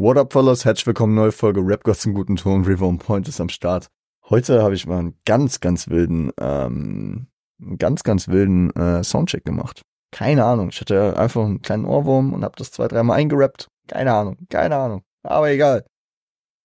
What up, fellas? Herzlich willkommen, neue Folge Rap Gods im guten Ton. River on Point ist am Start. Heute habe ich mal einen ganz, ganz wilden, ähm, ganz, ganz wilden äh, Soundcheck gemacht. Keine Ahnung. Ich hatte einfach einen kleinen Ohrwurm und habe das zwei, dreimal eingerappt. Keine Ahnung, keine Ahnung. Aber egal.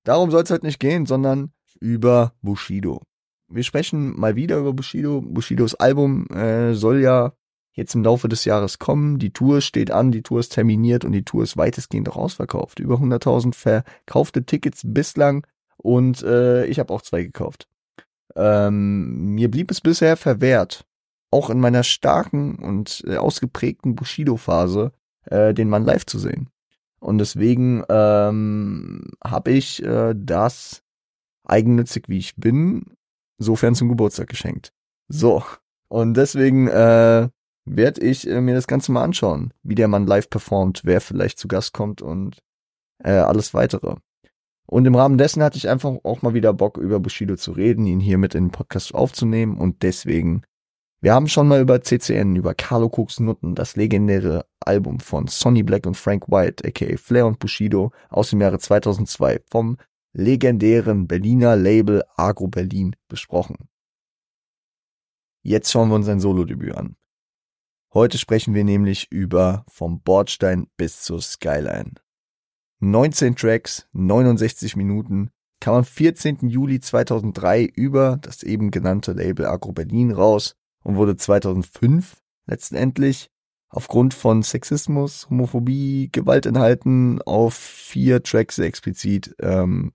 Darum soll es halt nicht gehen, sondern über Bushido. Wir sprechen mal wieder über Bushido. Bushidos Album äh, soll ja jetzt im Laufe des Jahres kommen. Die Tour steht an, die Tour ist terminiert und die Tour ist weitestgehend auch ausverkauft. Über 100.000 verkaufte Tickets bislang und äh, ich habe auch zwei gekauft. Ähm, mir blieb es bisher verwehrt, auch in meiner starken und äh, ausgeprägten Bushido-Phase, äh, den Mann live zu sehen. Und deswegen ähm, habe ich äh, das eigennützig wie ich bin, sofern zum Geburtstag geschenkt. So. Und deswegen äh, werde ich äh, mir das Ganze mal anschauen, wie der Mann live performt, wer vielleicht zu Gast kommt und äh, alles weitere. Und im Rahmen dessen hatte ich einfach auch mal wieder Bock, über Bushido zu reden, ihn hier mit in den Podcast aufzunehmen und deswegen, wir haben schon mal über CCN, über Carlo Cooks Nutten, das legendäre Album von Sonny Black und Frank White, aka Flair und Bushido aus dem Jahre 2002 vom legendären Berliner Label Agro Berlin besprochen. Jetzt schauen wir uns ein Solo-Debüt an. Heute sprechen wir nämlich über vom Bordstein bis zur Skyline. 19 Tracks, 69 Minuten, kam am 14. Juli 2003 über das eben genannte Label Agro Berlin raus und wurde 2005 letztendlich aufgrund von Sexismus, Homophobie, Gewaltinhalten auf vier Tracks explizit ähm,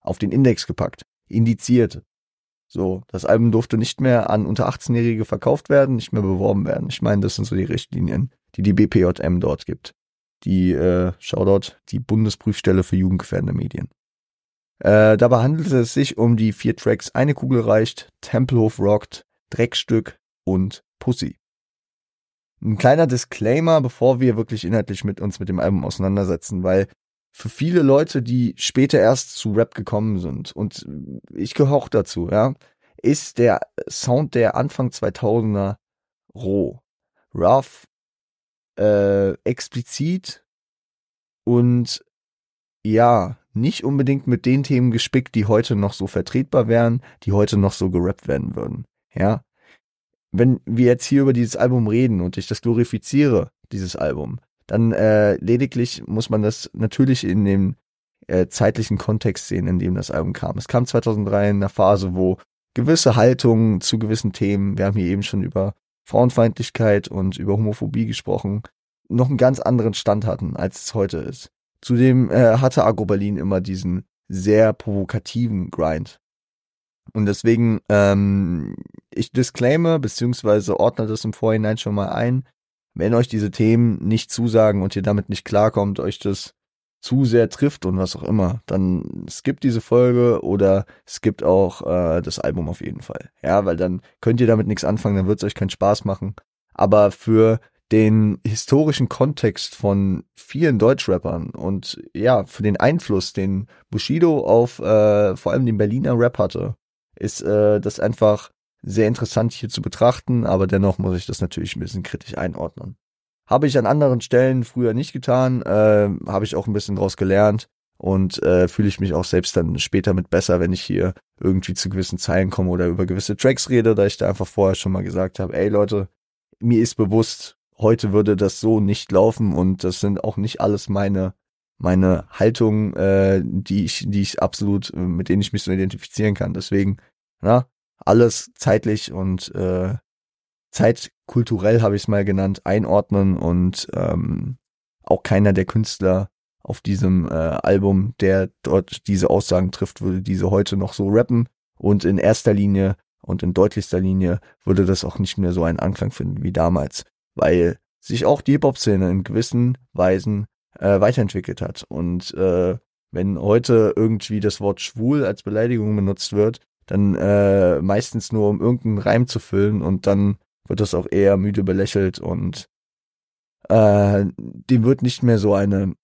auf den Index gepackt, indiziert. So, das Album durfte nicht mehr an unter 18-Jährige verkauft werden, nicht mehr beworben werden. Ich meine, das sind so die Richtlinien, die die BPJM dort gibt die äh, Shoutout, die Bundesprüfstelle für jugendgefährdende Medien. Äh, dabei handelt es sich um die vier Tracks Eine Kugel reicht, Tempelhof rockt, Dreckstück und Pussy. Ein kleiner Disclaimer, bevor wir wirklich inhaltlich mit uns mit dem Album auseinandersetzen, weil für viele Leute, die später erst zu Rap gekommen sind, und ich gehöre auch dazu, ja, ist der Sound der Anfang 2000er roh, rough, äh, explizit und ja, nicht unbedingt mit den Themen gespickt, die heute noch so vertretbar wären, die heute noch so gerappt werden würden. Ja. Wenn wir jetzt hier über dieses Album reden und ich das glorifiziere, dieses Album, dann äh, lediglich muss man das natürlich in dem äh, zeitlichen Kontext sehen, in dem das Album kam. Es kam 2003 in einer Phase, wo gewisse Haltungen zu gewissen Themen, wir haben hier eben schon über Frauenfeindlichkeit und über Homophobie gesprochen, noch einen ganz anderen Stand hatten, als es heute ist. Zudem äh, hatte Agro Berlin immer diesen sehr provokativen Grind. Und deswegen, ähm, ich disclaime, beziehungsweise ordne das im Vorhinein schon mal ein, wenn euch diese Themen nicht zusagen und ihr damit nicht klarkommt, euch das zu sehr trifft und was auch immer, dann skippt diese Folge oder skippt auch äh, das Album auf jeden Fall. Ja, weil dann könnt ihr damit nichts anfangen, dann wird es euch keinen Spaß machen. Aber für den historischen Kontext von vielen Deutschrappern und ja, für den Einfluss, den Bushido auf äh, vor allem den Berliner Rap hatte, ist äh, das einfach sehr interessant hier zu betrachten, aber dennoch muss ich das natürlich ein bisschen kritisch einordnen. Habe ich an anderen Stellen früher nicht getan, äh, habe ich auch ein bisschen draus gelernt und äh, fühle ich mich auch selbst dann später mit besser, wenn ich hier irgendwie zu gewissen Zeilen komme oder über gewisse Tracks rede, da ich da einfach vorher schon mal gesagt habe, ey Leute, mir ist bewusst, heute würde das so nicht laufen und das sind auch nicht alles meine meine Haltungen, äh, die ich die ich absolut mit denen ich mich so identifizieren kann. Deswegen, na, alles zeitlich und äh, zeitkulturell habe ich es mal genannt, einordnen und ähm, auch keiner der Künstler auf diesem äh, Album, der dort diese Aussagen trifft, würde diese heute noch so rappen. Und in erster Linie und in deutlichster Linie würde das auch nicht mehr so einen Anklang finden wie damals, weil sich auch die Hip-Hop-Szene in gewissen Weisen äh, weiterentwickelt hat. Und äh, wenn heute irgendwie das Wort schwul als Beleidigung benutzt wird, dann äh, meistens nur um irgendeinen Reim zu füllen und dann wird das auch eher müde belächelt und äh, dem wird nicht mehr so eine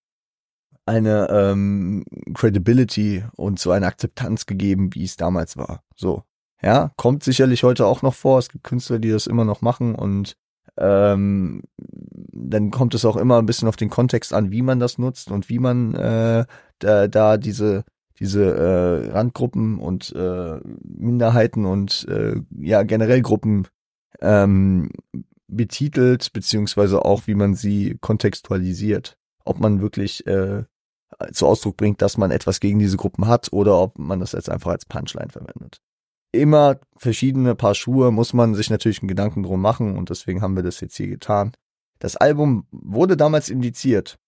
eine ähm, Credibility und so eine Akzeptanz gegeben, wie es damals war. So, ja, kommt sicherlich heute auch noch vor. Es gibt Künstler, die das immer noch machen und Ähm, dann kommt es auch immer ein bisschen auf den Kontext an, wie man das nutzt und wie man äh, da, da diese diese äh, Randgruppen und äh, Minderheiten und äh, ja generell Gruppen ähm, betitelt, beziehungsweise auch, wie man sie kontextualisiert. Ob man wirklich äh, zu Ausdruck bringt, dass man etwas gegen diese Gruppen hat oder ob man das jetzt einfach als Punchline verwendet. Immer verschiedene Paar Schuhe muss man sich natürlich einen Gedanken drum machen und deswegen haben wir das jetzt hier getan. Das Album wurde damals indiziert.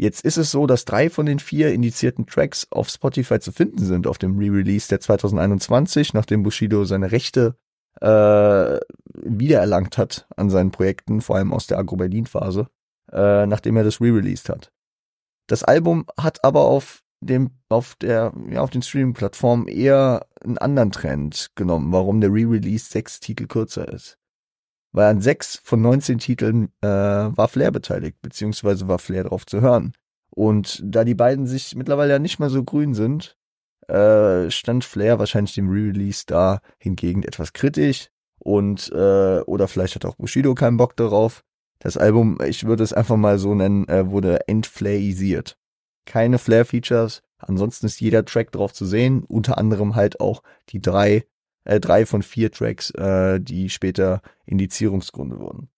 Jetzt ist es so, dass drei von den vier indizierten Tracks auf Spotify zu finden sind auf dem Re-Release der 2021, nachdem Bushido seine Rechte äh, wiedererlangt hat an seinen Projekten, vor allem aus der Agro-Berlin-Phase, äh, nachdem er das re-released hat. Das Album hat aber auf dem, auf der, ja, auf den Streaming-Plattformen eher einen anderen Trend genommen, warum der Re-Release sechs Titel kürzer ist. Weil an sechs von 19 Titeln äh, war Flair beteiligt, beziehungsweise war Flair drauf zu hören. Und da die beiden sich mittlerweile ja nicht mehr so grün sind, äh, stand Flair wahrscheinlich dem Re-Release da hingegen etwas kritisch und äh, oder vielleicht hat auch Bushido keinen Bock darauf. Das Album, ich würde es einfach mal so nennen, äh, wurde entflairisiert. Keine Flair-Features, ansonsten ist jeder Track drauf zu sehen, unter anderem halt auch die drei, äh, drei von vier Tracks, äh, die später Indizierungsgründe wurden.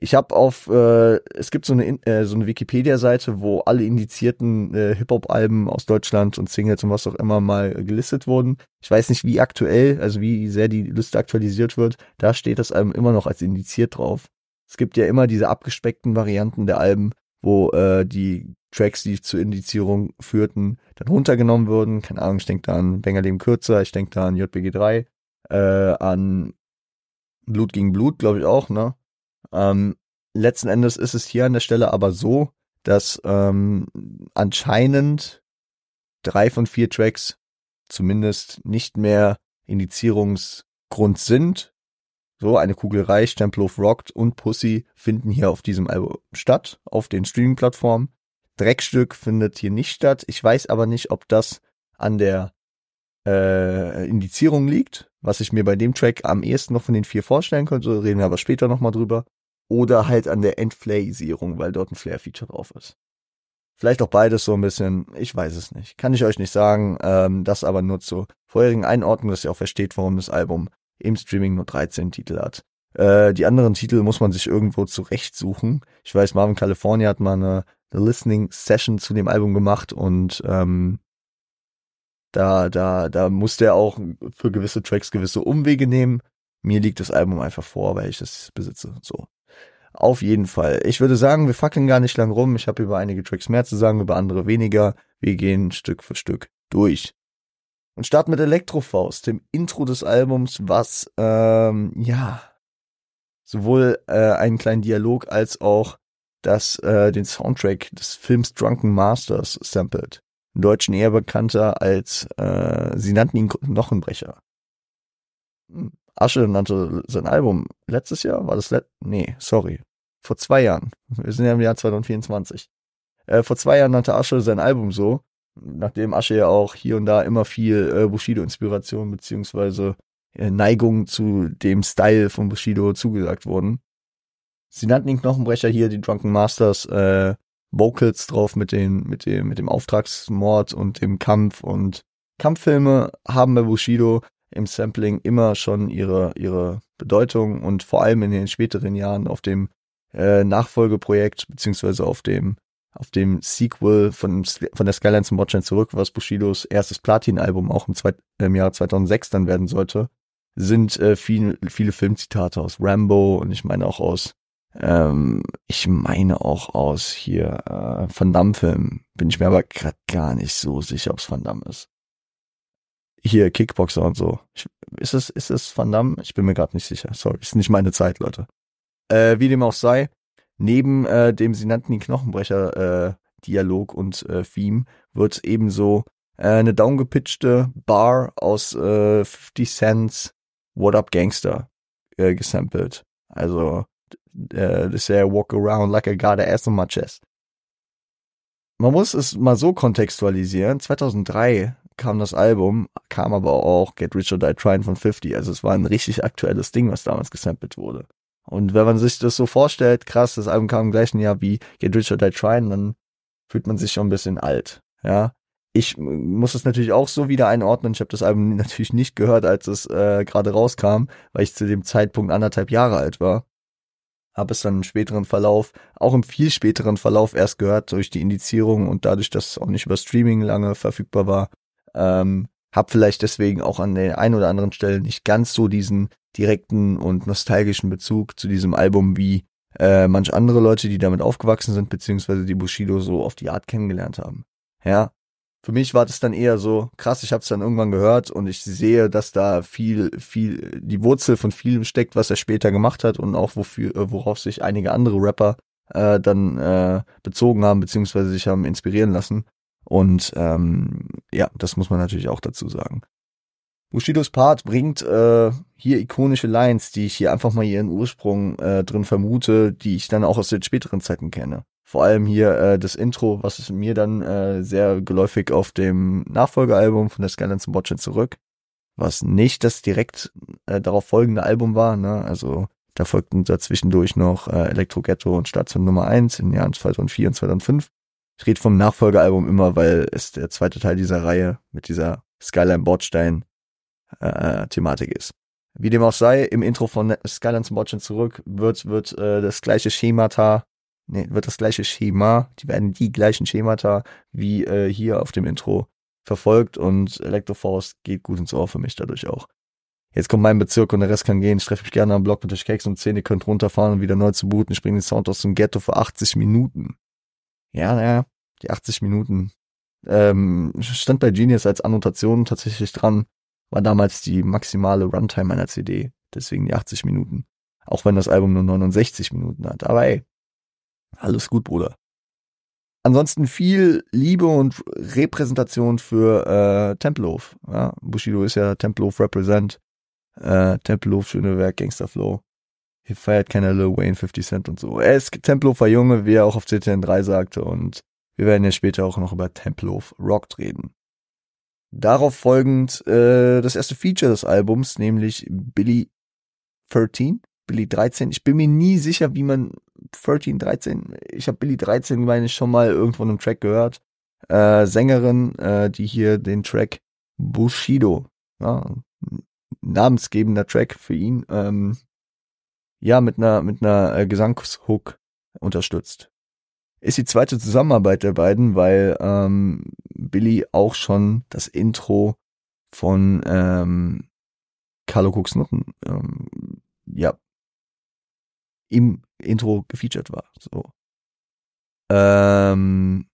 Ich habe auf, äh, es gibt so eine, äh, so eine Wikipedia-Seite, wo alle indizierten äh, Hip-Hop-Alben aus Deutschland und Singles und was auch immer mal gelistet wurden. Ich weiß nicht, wie aktuell, also wie sehr die Liste aktualisiert wird. Da steht das Album immer noch als indiziert drauf. Es gibt ja immer diese abgespeckten Varianten der Alben, wo äh, die Tracks, die zur Indizierung führten, dann runtergenommen wurden. Keine Ahnung, ich denke da an Bengerleben Kürzer, ich denke da an JBG 3, äh, an Blut gegen Blut, glaube ich auch, ne? Ähm, letzten Endes ist es hier an der Stelle aber so, dass ähm, anscheinend drei von vier Tracks zumindest nicht mehr Indizierungsgrund sind. So, eine Kugel reicht, Tempelhof rockt und Pussy finden hier auf diesem Album statt, auf den Streaming-Plattformen. Dreckstück findet hier nicht statt. Ich weiß aber nicht, ob das an der äh, Indizierung liegt, was ich mir bei dem Track am ehesten noch von den vier vorstellen könnte, reden wir aber später nochmal drüber oder halt an der Entflaisierung, weil dort ein Flair-Feature drauf ist. Vielleicht auch beides so ein bisschen, ich weiß es nicht. Kann ich euch nicht sagen. Ähm, das aber nur zur vorherigen Einordnung, dass ihr auch versteht, warum das Album im Streaming nur 13 Titel hat. Äh, die anderen Titel muss man sich irgendwo zurechtsuchen. Ich weiß, Marvin California hat mal eine, eine Listening Session zu dem Album gemacht und ähm, da, da, da musste er auch für gewisse Tracks gewisse Umwege nehmen. Mir liegt das Album einfach vor, weil ich es besitze. So. Auf jeden Fall. Ich würde sagen, wir fackeln gar nicht lang rum. Ich habe über einige Tracks mehr zu sagen, über andere weniger. Wir gehen Stück für Stück durch. Und starten mit Elektrofaust, dem Intro des Albums, was, ähm, ja, sowohl äh, einen kleinen Dialog als auch das, äh, den Soundtrack des Films Drunken Masters sampled. Im Deutschen eher bekannter als, äh, sie nannten ihn Knochenbrecher. Hm. Asche nannte sein Album letztes Jahr, war das let nee, sorry, vor zwei Jahren. Wir sind ja im Jahr 2024. Äh, vor zwei Jahren nannte Asche sein Album so, nachdem Asche ja auch hier und da immer viel äh, Bushido-Inspiration beziehungsweise äh, Neigung zu dem Style von Bushido zugesagt wurden. Sie nannten ihn Knochenbrecher hier, die Drunken Masters, äh, Vocals drauf mit den, mit dem, mit dem Auftragsmord und dem Kampf und Kampffilme haben bei Bushido im Sampling immer schon ihre, ihre Bedeutung und vor allem in den späteren Jahren auf dem äh, Nachfolgeprojekt beziehungsweise auf dem auf dem Sequel von, von der Skyline zum Watchline zurück, was Bushidos erstes Platin-Album auch im, im Jahr 2006 dann werden sollte, sind äh, viel, viele Filmzitate aus Rambo und ich meine auch aus, ähm, ich meine auch aus hier äh, Van Damme-Filmen. Bin ich mir aber gerade gar nicht so sicher, ob es Van Damme ist hier Kickboxer und so. Ich, ist es, ist es Van Damme? Ich bin mir gerade nicht sicher. Sorry, ist nicht meine Zeit, Leute. Äh, wie dem auch sei, neben äh, dem sie nannten die Knochenbrecher äh, Dialog und äh, Theme wird ebenso äh, eine downgepitchte Bar aus äh, 50 Cents What Up Gangster äh, gesampelt. Also äh, das ist ja Walk Around Like I Got Ass on My Chest. Man muss es mal so kontextualisieren. 2003 kam das Album, kam aber auch Get Rich or Die Trying von 50. Also es war ein richtig aktuelles Ding, was damals gesampelt wurde. Und wenn man sich das so vorstellt, krass, das Album kam im gleichen Jahr wie Get Rich or Die Trying, dann fühlt man sich schon ein bisschen alt. Ja, ich muss es natürlich auch so wieder einordnen. Ich habe das Album natürlich nicht gehört, als es äh, gerade rauskam, weil ich zu dem Zeitpunkt anderthalb Jahre alt war. Habe es dann im späteren Verlauf, auch im viel späteren Verlauf erst gehört durch die Indizierung und dadurch, dass es auch nicht über Streaming lange verfügbar war. Ähm, hab vielleicht deswegen auch an der einen oder anderen Stelle nicht ganz so diesen direkten und nostalgischen Bezug zu diesem Album wie äh, manch andere Leute, die damit aufgewachsen sind, beziehungsweise die Bushido so auf die Art kennengelernt haben. Ja, für mich war das dann eher so krass, ich habe es dann irgendwann gehört und ich sehe, dass da viel, viel, die Wurzel von vielem steckt, was er später gemacht hat und auch wofür, äh, worauf sich einige andere Rapper äh, dann äh, bezogen haben, beziehungsweise sich haben inspirieren lassen. Und ähm, ja, das muss man natürlich auch dazu sagen. Bushidos Part bringt äh, hier ikonische Lines, die ich hier einfach mal ihren Ursprung äh, drin vermute, die ich dann auch aus den späteren Zeiten kenne. Vor allem hier äh, das Intro, was ist mir dann äh, sehr geläufig auf dem Nachfolgealbum von der Skylines and Botchin zurück, was nicht das direkt äh, darauf folgende Album war, ne? Also da folgten dazwischendurch noch äh, Electro Ghetto und Station Nummer 1 in den Jahren 2004 und 2005. Ich rede vom Nachfolgealbum immer, weil es der zweite Teil dieser Reihe mit dieser Skyline Bordstein äh, Thematik ist. Wie dem auch sei, im Intro von Skylines and Botchin zurück wird, wird äh, das gleiche Schemata nee, wird das gleiche Schema, die werden die gleichen Schemata wie äh, hier auf dem Intro verfolgt und Electroforce geht gut ins Ohr für mich dadurch auch. Jetzt kommt mein Bezirk und der Rest kann gehen. Ich treffe mich gerne am Block mit der Keks und 10. Ihr könnt runterfahren und wieder neu zu booten. Ich bringe den Sound aus dem Ghetto für 80 Minuten. Ja, ja, die 80 Minuten. Ähm, stand bei Genius als Annotation tatsächlich dran. War damals die maximale Runtime einer CD. Deswegen die 80 Minuten. Auch wenn das Album nur 69 Minuten hat. Aber ey, alles gut, Bruder. Ansonsten viel Liebe und Repräsentation für äh, Tempelhof. Ja, Bushido ist ja Tempelhof Represent. Äh, Tempelhof, schöne Werk, Gangsterflow. Hier feiert keiner Lil Wayne 50 Cent und so. Er ist Tempelhofer Junge, wie er auch auf CTN 3 sagte. Und wir werden ja später auch noch über Tempelhof Rock reden. Darauf folgend äh, das erste Feature des Albums, nämlich Billy 13. Billy 13. Ich bin mir nie sicher, wie man 13, 13, ich habe Billy 13, meine ich, schon mal irgendwo in einem Track gehört. Äh, Sängerin, äh, die hier den Track Bushido, ja, namensgebender Track für ihn, ähm, ja, mit einer, mit einer äh, Gesangshook unterstützt. Ist die zweite Zusammenarbeit der beiden, weil ähm, Billy auch schon das Intro von ähm, Carlo Cooks Nutten ähm, ja, im Intro gefeatured war. So. Ähm,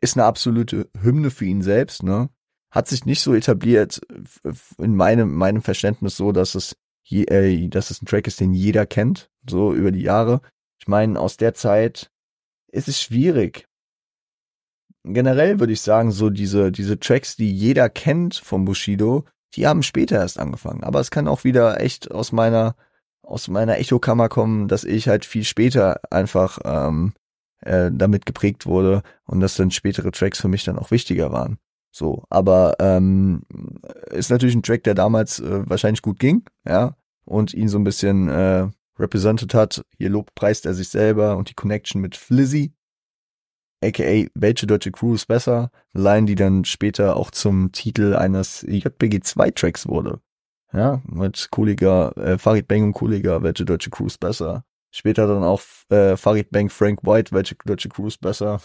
ist eine absolute Hymne für ihn selbst, ne? Hat sich nicht so etabliert in meinem, meinem Verständnis so, dass es, je, äh, dass es ein Track ist, den jeder kennt, so über die Jahre. Ich meine, aus der Zeit ist es schwierig. Generell würde ich sagen, so diese, diese Tracks, die jeder kennt vom Bushido, die haben später erst angefangen. Aber es kann auch wieder echt aus meiner aus meiner Echokammer kommen, dass ich halt viel später einfach ähm, äh, damit geprägt wurde und dass dann spätere Tracks für mich dann auch wichtiger waren. So, aber ähm, ist natürlich ein Track, der damals äh, wahrscheinlich gut ging, ja, und ihn so ein bisschen äh, represented hat. Hier lobpreist er sich selber und die Connection mit Flizzy, aka welche deutsche Crew ist besser? Line, die dann später auch zum Titel eines JBG 2 Tracks wurde. Ja, mit Cooliger, äh, Farid Bang und Cooliger, welche deutsche Cruise besser. Später dann auch äh, Farid Bang, Frank White, welche deutsche Cruise besser.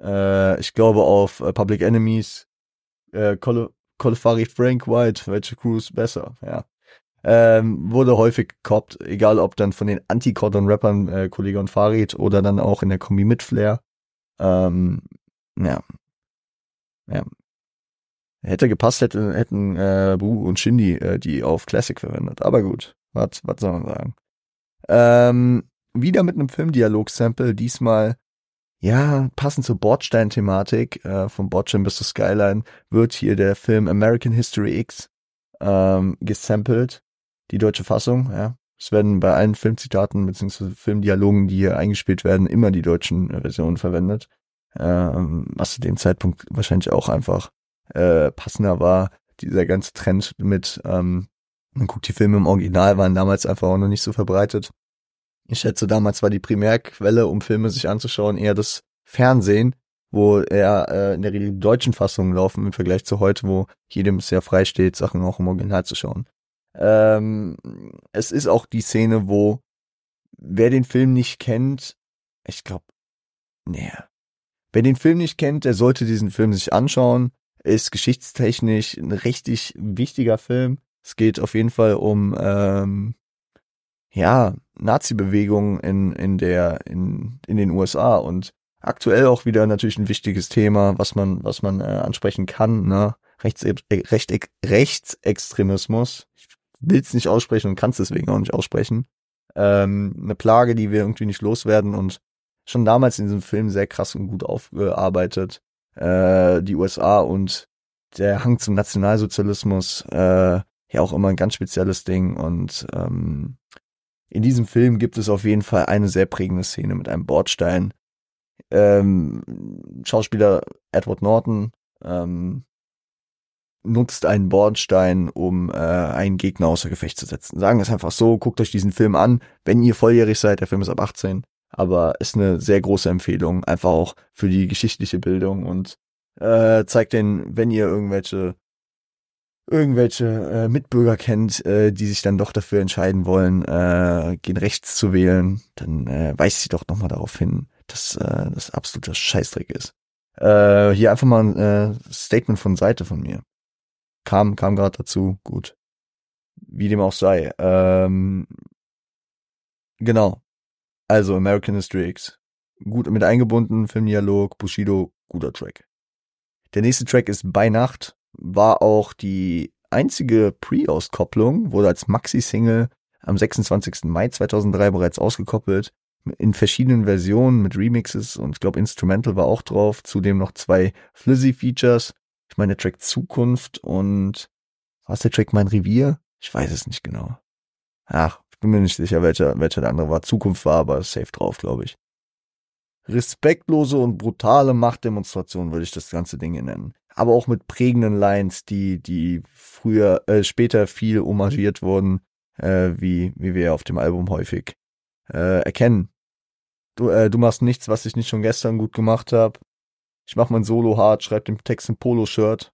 Äh, ich glaube auf äh, Public Enemies, äh, Call Farid Frank White, welche Cruise besser, ja. Ähm, wurde häufig gekoppt, egal ob dann von den Anti-Cordon-Rappern äh, Kollege und Farid oder dann auch in der Kombi mit Flair. Ähm, ja. Ja, Hätte gepasst, hätte, hätten äh, Bu und Shindy äh, die auf Classic verwendet. Aber gut, was soll man sagen? Ähm, wieder mit einem Filmdialog-Sample, diesmal ja, passend zur Bordstein-Thematik äh, von Bordstein bis zur Skyline wird hier der Film American History X ähm, gesampelt, die deutsche Fassung, ja. Es werden bei allen Filmzitaten bzw. Filmdialogen, die hier eingespielt werden, immer die deutschen Versionen verwendet. Ähm, was zu dem Zeitpunkt wahrscheinlich auch einfach äh, passender war, dieser ganze Trend mit ähm, Man guckt die Filme im Original, waren damals einfach auch noch nicht so verbreitet. Ich schätze, damals war die Primärquelle, um Filme sich anzuschauen, eher das Fernsehen, wo eher äh, in der Regel die deutschen Fassungen laufen im Vergleich zu heute, wo jedem ja frei steht, Sachen auch im Original zu schauen. Ähm, es ist auch die Szene, wo wer den Film nicht kennt, ich glaube, nee, wer den Film nicht kennt, der sollte diesen Film sich anschauen. Ist geschichtstechnisch ein richtig wichtiger Film. Es geht auf jeden Fall um ähm, ja Nazi-Bewegung in in der in in den USA und aktuell auch wieder natürlich ein wichtiges Thema, was man was man äh, ansprechen kann. Ne? Rechts, äh, Recht, Rechtsextremismus. Ich will es nicht aussprechen und kann es deswegen auch nicht aussprechen. Ähm, eine Plage, die wir irgendwie nicht loswerden und schon damals in diesem Film sehr krass und gut aufgearbeitet. Äh, die USA und der Hang zum Nationalsozialismus, äh, ja auch immer ein ganz spezielles Ding. Und ähm, in diesem Film gibt es auf jeden Fall eine sehr prägende Szene mit einem Bordstein. Ähm, Schauspieler Edward Norton ähm, nutzt einen Bordstein, um äh, einen Gegner außer Gefecht zu setzen. Sagen es einfach so, guckt euch diesen Film an, wenn ihr volljährig seid, der Film ist ab 18 aber ist eine sehr große Empfehlung, einfach auch für die geschichtliche Bildung und äh, zeigt den, wenn ihr irgendwelche irgendwelche äh, Mitbürger kennt, äh, die sich dann doch dafür entscheiden wollen, äh, gehen rechts zu wählen, dann äh, weist sie doch nochmal darauf hin, dass äh, das absoluter Scheißdreck ist. Äh, hier einfach mal ein äh, Statement von Seite von mir. Kam, kam gerade dazu, gut. Wie dem auch sei. Ähm, genau. Also American History X. Gut mit eingebunden, Filmdialog, Bushido, guter Track. Der nächste Track ist Bei Nacht, war auch die einzige Pre-Auskopplung, wurde als Maxi-Single am 26. Mai 2003 bereits ausgekoppelt, in verschiedenen Versionen mit Remixes und ich glaube Instrumental war auch drauf, zudem noch zwei Flizzy-Features. Ich meine der Track Zukunft und was der Track Mein Revier? Ich weiß es nicht genau. Ach, bin mir nicht sicher, welcher, welcher der andere war. Zukunft war aber safe drauf, glaube ich. Respektlose und brutale Machtdemonstration würde ich das ganze Ding nennen. Aber auch mit prägenden Lines, die, die früher, äh, später viel homagiert wurden, äh, wie, wie wir auf dem Album häufig äh, erkennen. Du, äh, du machst nichts, was ich nicht schon gestern gut gemacht habe. Ich mach mein Solo hart, schreib den Text im Polo-Shirt.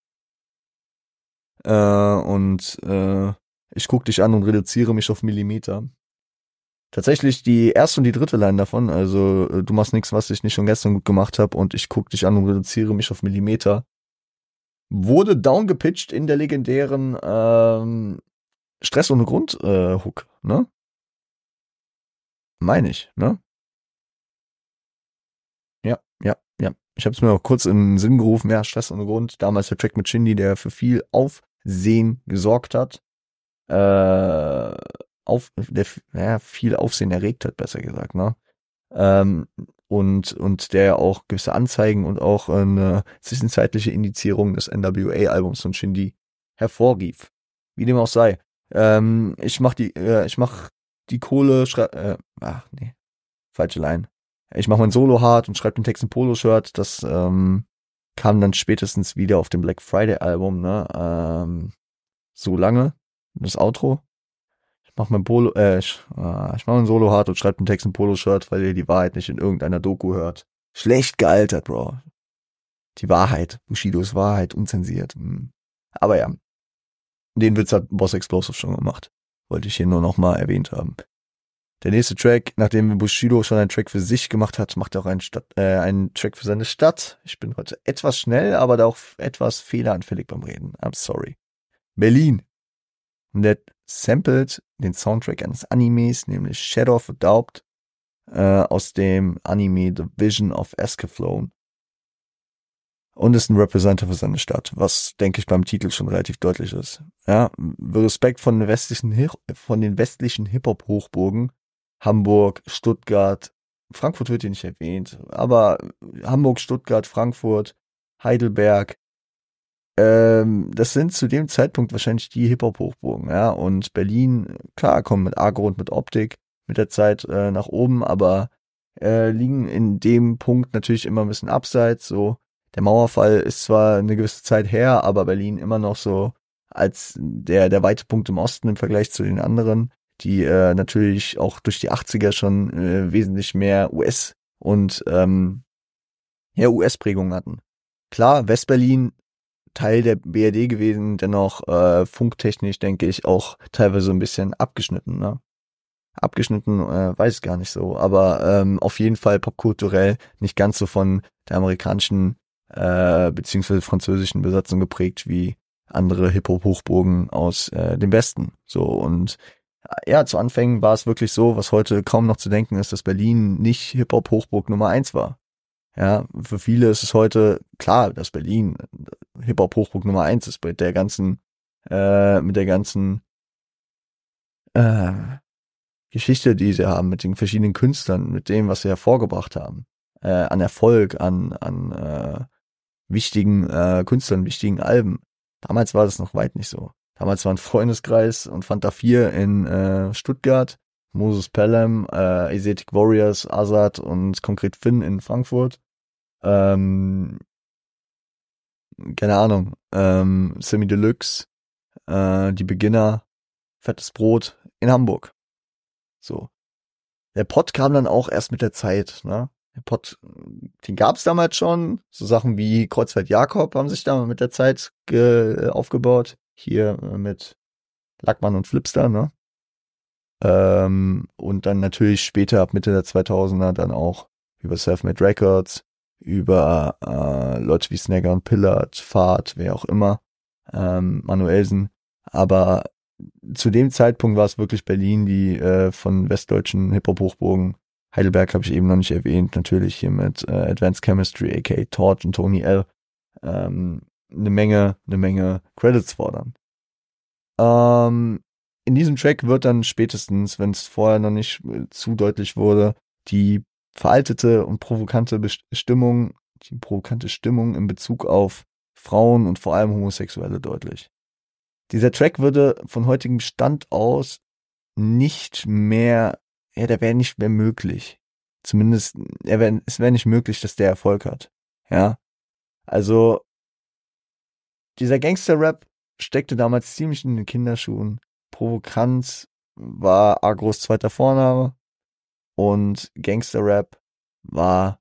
Äh, und äh, ich guck dich an und reduziere mich auf Millimeter. Tatsächlich die erste und die dritte Line davon, also äh, du machst nichts, was ich nicht schon gestern gut gemacht habe und ich guck dich an und reduziere mich auf Millimeter, wurde downgepitcht in der legendären ähm, Stress ohne Grund äh, Hook, ne? Meine ich, ne? Ja, ja, ja. Ich habe es mir auch kurz in den Sinn gerufen, ja, Stress ohne Grund. Damals der Track mit Shindy, der für viel Aufsehen gesorgt hat äh, auf, der ja, viel Aufsehen erregt hat, besser gesagt, ne? Ähm, und, und der auch gewisse Anzeigen und auch eine zwischenzeitliche Indizierung des NWA-Albums von Shindy hervorrief. Wie dem auch sei. Ähm, ich mach die, äh, ich mach die Kohle, schrei äh, ach nee, falsche Line. Ich mach mein Solo hart und schreib den Text im Polo-Shirt. Das ähm, kam dann spätestens wieder auf dem Black Friday-Album, ne? Ähm, so lange das Outro. Ich mach mein Polo, äh, ich, äh, ich mach mein Solo hart und schreibe den Text im Polo-Shirt, weil ihr die Wahrheit nicht in irgendeiner Doku hört. Schlecht gealtert, Bro. Die Wahrheit. Bushidos Wahrheit, unzensiert. Hm. Aber ja. Den Witz hat Boss Explosive schon gemacht. Wollte ich hier nur nochmal erwähnt haben. Der nächste Track, nachdem Bushido schon einen Track für sich gemacht hat, macht er auch einen, Stadt, äh, einen Track für seine Stadt. Ich bin heute etwas schnell, aber da auch etwas fehleranfällig beim Reden. I'm sorry. Berlin. Und der samplet den Soundtrack eines Animes, nämlich Shadow of a Doubt, äh, aus dem Anime The Vision of Escaflowne. Und ist ein Representative für seine Stadt, was, denke ich, beim Titel schon relativ deutlich ist. Ja, Respekt von den westlichen, von den westlichen Hip-Hop-Hochburgen. Hamburg, Stuttgart, Frankfurt wird hier nicht erwähnt, aber Hamburg, Stuttgart, Frankfurt, Heidelberg, ähm, das sind zu dem Zeitpunkt wahrscheinlich die Hip-Hop-Hochburgen, ja. Und Berlin, klar, kommen mit Agro und mit Optik mit der Zeit äh, nach oben, aber äh, liegen in dem Punkt natürlich immer ein bisschen abseits. So, der Mauerfall ist zwar eine gewisse Zeit her, aber Berlin immer noch so als der, der weite Punkt im Osten im Vergleich zu den anderen, die äh, natürlich auch durch die 80er schon äh, wesentlich mehr US und ähm, ja, US-Prägung hatten. Klar, Westberlin Teil der BRD gewesen, dennoch äh, funktechnisch, denke ich, auch teilweise ein bisschen abgeschnitten. Ne? Abgeschnitten, äh, weiß ich gar nicht so, aber ähm, auf jeden Fall popkulturell nicht ganz so von der amerikanischen äh, beziehungsweise französischen Besatzung geprägt wie andere Hip-Hop-Hochburgen aus äh, dem Westen. So und äh, ja, zu Anfängen war es wirklich so, was heute kaum noch zu denken ist, dass Berlin nicht Hip-Hop-Hochburg Nummer eins war. Ja, für viele ist es heute klar, dass Berlin Hip-Hop-Hochburg Nummer eins ist mit der ganzen, äh, mit der ganzen äh, Geschichte, die sie haben, mit den verschiedenen Künstlern, mit dem, was sie hervorgebracht haben, äh, an Erfolg, an, an äh, wichtigen äh, Künstlern, wichtigen Alben. Damals war das noch weit nicht so. Damals war ein Freundeskreis und Fanta 4 in äh, Stuttgart, Moses Pelham, äh, Asiatic Warriors, Azad und konkret Finn in Frankfurt. Ähm, keine Ahnung, ähm, Semi Deluxe, äh, die Beginner, Fettes Brot in Hamburg. So. Der Pott kam dann auch erst mit der Zeit, ne? Der Pott, den gab's damals schon. So Sachen wie Kreuzfeld Jakob haben sich da mit der Zeit aufgebaut. Hier äh, mit Lackmann und Flipster, ne? Ähm, und dann natürlich später ab Mitte der 2000er dann auch über Selfmade Records, über äh, Leute wie Snagger und Pillard, Fahrt, wer auch immer, ähm, Manuelsen. Aber zu dem Zeitpunkt war es wirklich Berlin, die äh, von westdeutschen Hip-Hop-Hochburgen Heidelberg habe ich eben noch nicht erwähnt, natürlich hier mit äh, Advanced Chemistry, aka Torch und Tony L. Ähm, eine Menge, eine Menge Credits fordern. Ähm, in diesem Track wird dann spätestens, wenn es vorher noch nicht äh, zu deutlich wurde, die veraltete und provokante Stimmung, die provokante Stimmung in Bezug auf Frauen und vor allem Homosexuelle deutlich. Dieser Track würde von heutigem Stand aus nicht mehr ja, der wäre nicht mehr möglich. Zumindest, er wär, es wäre nicht möglich, dass der Erfolg hat. Ja. Also, dieser Gangster-Rap steckte damals ziemlich in den Kinderschuhen. Provokant war Agros zweiter Vorname und Gangster-Rap war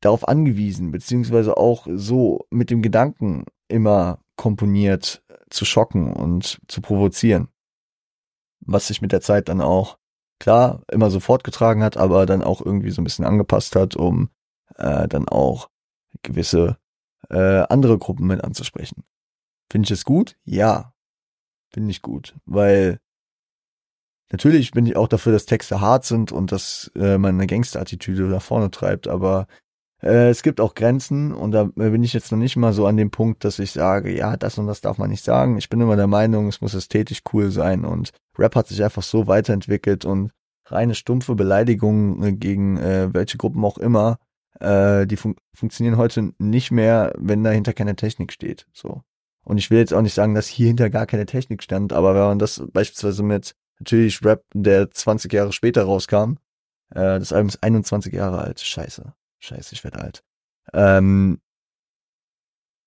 darauf angewiesen, beziehungsweise auch so mit dem Gedanken immer komponiert zu schocken und zu provozieren. Was sich mit der Zeit dann auch klar immer so fortgetragen hat, aber dann auch irgendwie so ein bisschen angepasst hat, um äh, dann auch gewisse äh, andere Gruppen mit anzusprechen. Finde ich es gut? Ja, finde ich gut, weil natürlich bin ich auch dafür, dass Texte hart sind und dass äh, man eine Gangster-Attitüde nach vorne treibt, aber äh, es gibt auch Grenzen und da bin ich jetzt noch nicht mal so an dem Punkt, dass ich sage, ja, das und das darf man nicht sagen. Ich bin immer der Meinung, es muss ästhetisch cool sein und Rap hat sich einfach so weiterentwickelt und reine stumpfe Beleidigungen äh, gegen äh, welche Gruppen auch immer, äh, die fun funktionieren heute nicht mehr, wenn dahinter keine Technik steht. So. Und ich will jetzt auch nicht sagen, dass hier hinter gar keine Technik stand, aber wenn man das beispielsweise mit natürlich Rap, der 20 Jahre später rauskam, äh, das Album ist 21 Jahre alt, scheiße. Scheiße, ich werde alt. Ähm,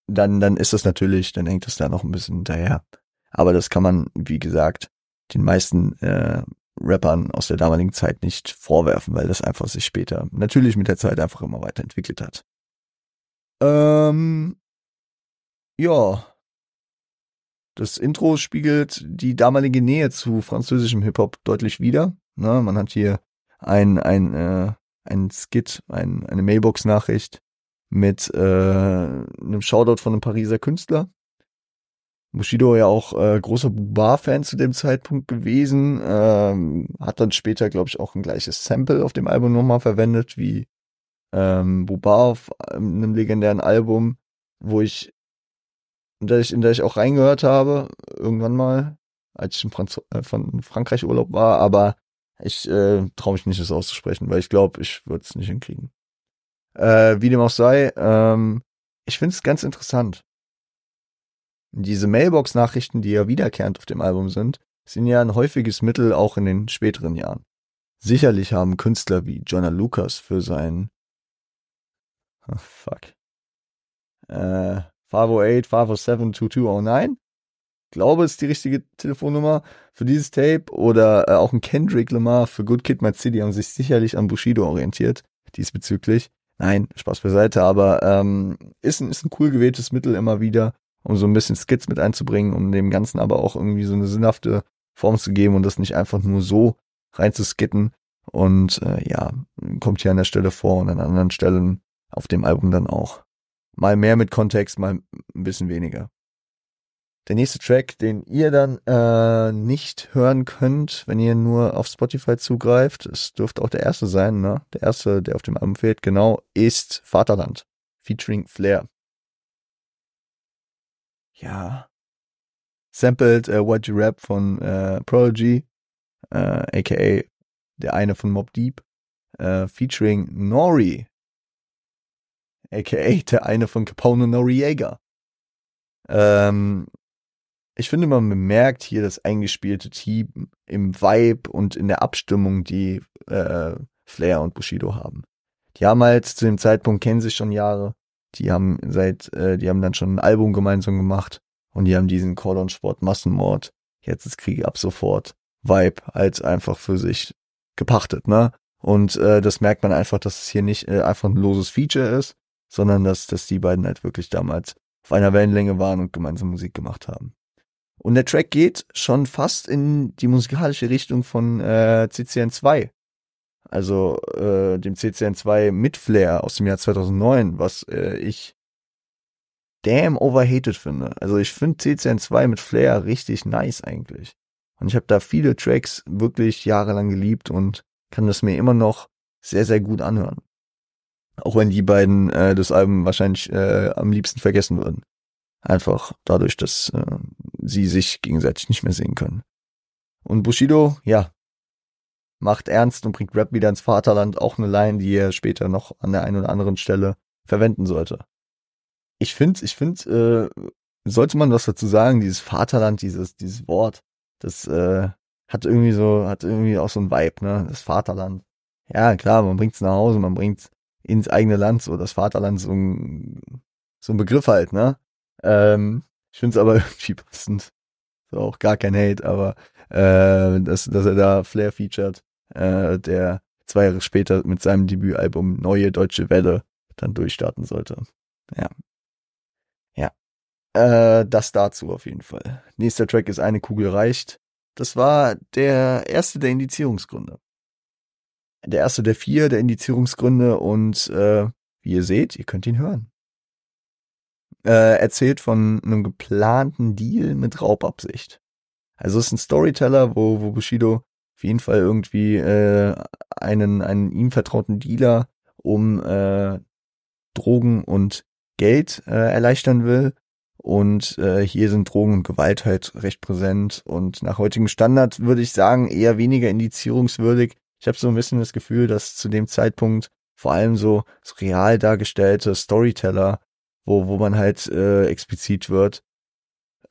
dann, dann ist das natürlich, dann hängt es da noch ein bisschen hinterher. Aber das kann man, wie gesagt, den meisten äh, Rappern aus der damaligen Zeit nicht vorwerfen, weil das einfach sich später natürlich mit der Zeit einfach immer weiterentwickelt hat. Ähm, ja. Das Intro spiegelt die damalige Nähe zu französischem Hip-Hop deutlich wider. Ne, man hat hier ein, ein äh, ein Skit, ein, eine Mailbox-Nachricht mit äh, einem Shoutout von einem Pariser Künstler. Bushido ja auch äh, großer Bubar-Fan zu dem Zeitpunkt gewesen, ähm, hat dann später, glaube ich, auch ein gleiches Sample auf dem Album nochmal verwendet, wie ähm, Bubar auf einem legendären Album, wo ich, in der ich, in der ich auch reingehört habe, irgendwann mal, als ich in Franz äh, von Frankreich Urlaub war, aber ich äh, traue mich nicht, das auszusprechen, weil ich glaube, ich würde es nicht hinkriegen. Äh, wie dem auch sei, ähm, ich finde es ganz interessant. Diese Mailbox-Nachrichten, die ja wiederkehrend auf dem Album sind, sind ja ein häufiges Mittel auch in den späteren Jahren. Sicherlich haben Künstler wie Jonah Lucas für sein oh, fuck. Äh, 508, 507, 2209 glaube, ist die richtige Telefonnummer für dieses Tape. Oder äh, auch ein Kendrick Lamar für Good Kid, Mad City haben sich sicherlich an Bushido orientiert, diesbezüglich. Nein, Spaß beiseite, aber ähm, ist, ein, ist ein cool gewähltes Mittel immer wieder, um so ein bisschen Skits mit einzubringen, um dem Ganzen aber auch irgendwie so eine sinnhafte Form zu geben und das nicht einfach nur so reinzuskitten. Und äh, ja, kommt hier an der Stelle vor und an anderen Stellen auf dem Album dann auch. Mal mehr mit Kontext, mal ein bisschen weniger. Der nächste Track, den ihr dann äh, nicht hören könnt, wenn ihr nur auf Spotify zugreift, es dürfte auch der erste sein, ne? Der erste, der auf dem Album fehlt, genau, ist Vaterland, featuring Flair. Ja. Sampled äh, What You Rap von äh, Prodigy, äh, aka der eine von Mob Deep, äh, featuring Nori, aka der eine von Capone Noriega. Ähm, ich finde, man bemerkt hier das eingespielte Team im Vibe und in der Abstimmung, die äh, Flair und Bushido haben. Die haben halt zu dem Zeitpunkt kennen sich schon Jahre. Die haben seit, äh, die haben dann schon ein Album gemeinsam gemacht und die haben diesen Call on Sport Massenmord. Jetzt ist Krieg ab sofort. Vibe als einfach für sich gepachtet, ne? Und äh, das merkt man einfach, dass es hier nicht äh, einfach ein loses Feature ist, sondern dass, dass die beiden halt wirklich damals auf einer Wellenlänge waren und gemeinsam Musik gemacht haben. Und der Track geht schon fast in die musikalische Richtung von äh, CCN2. Also äh, dem CCN2 mit Flair aus dem Jahr 2009, was äh, ich damn overhated finde. Also ich finde CCN2 mit Flair richtig nice eigentlich. Und ich habe da viele Tracks wirklich jahrelang geliebt und kann das mir immer noch sehr, sehr gut anhören. Auch wenn die beiden äh, das Album wahrscheinlich äh, am liebsten vergessen würden. Einfach dadurch, dass äh, sie sich gegenseitig nicht mehr sehen können. Und Bushido, ja, macht ernst und bringt Rap wieder ins Vaterland, auch eine Line, die er später noch an der einen oder anderen Stelle verwenden sollte. Ich finde, ich finde, äh, sollte man was dazu sagen, dieses Vaterland, dieses, dieses Wort, das äh, hat irgendwie so, hat irgendwie auch so ein Vibe, ne? Das Vaterland. Ja, klar, man bringt's nach Hause, man bringt's ins eigene Land, so das Vaterland, so ein, so ein Begriff halt, ne? Ähm, ich finde es aber irgendwie passend. So auch gar kein Hate, aber äh, dass, dass er da Flair featured, äh, der zwei Jahre später mit seinem Debütalbum Neue Deutsche Welle dann durchstarten sollte. Ja. Ja. Äh, das dazu auf jeden Fall. Nächster Track ist Eine Kugel reicht. Das war der erste der Indizierungsgründe. Der erste der vier der Indizierungsgründe und äh, wie ihr seht, ihr könnt ihn hören äh, erzählt von einem geplanten Deal mit Raubabsicht. Also es ist ein Storyteller, wo, wo Bushido auf jeden Fall irgendwie äh, einen, einen ihm vertrauten Dealer um äh, Drogen und Geld äh, erleichtern will. Und äh, hier sind Drogen und Gewalt halt recht präsent. Und nach heutigem Standard würde ich sagen, eher weniger indizierungswürdig. Ich habe so ein bisschen das Gefühl, dass zu dem Zeitpunkt vor allem so, real dargestellte Storyteller wo, wo man halt äh, explizit wird,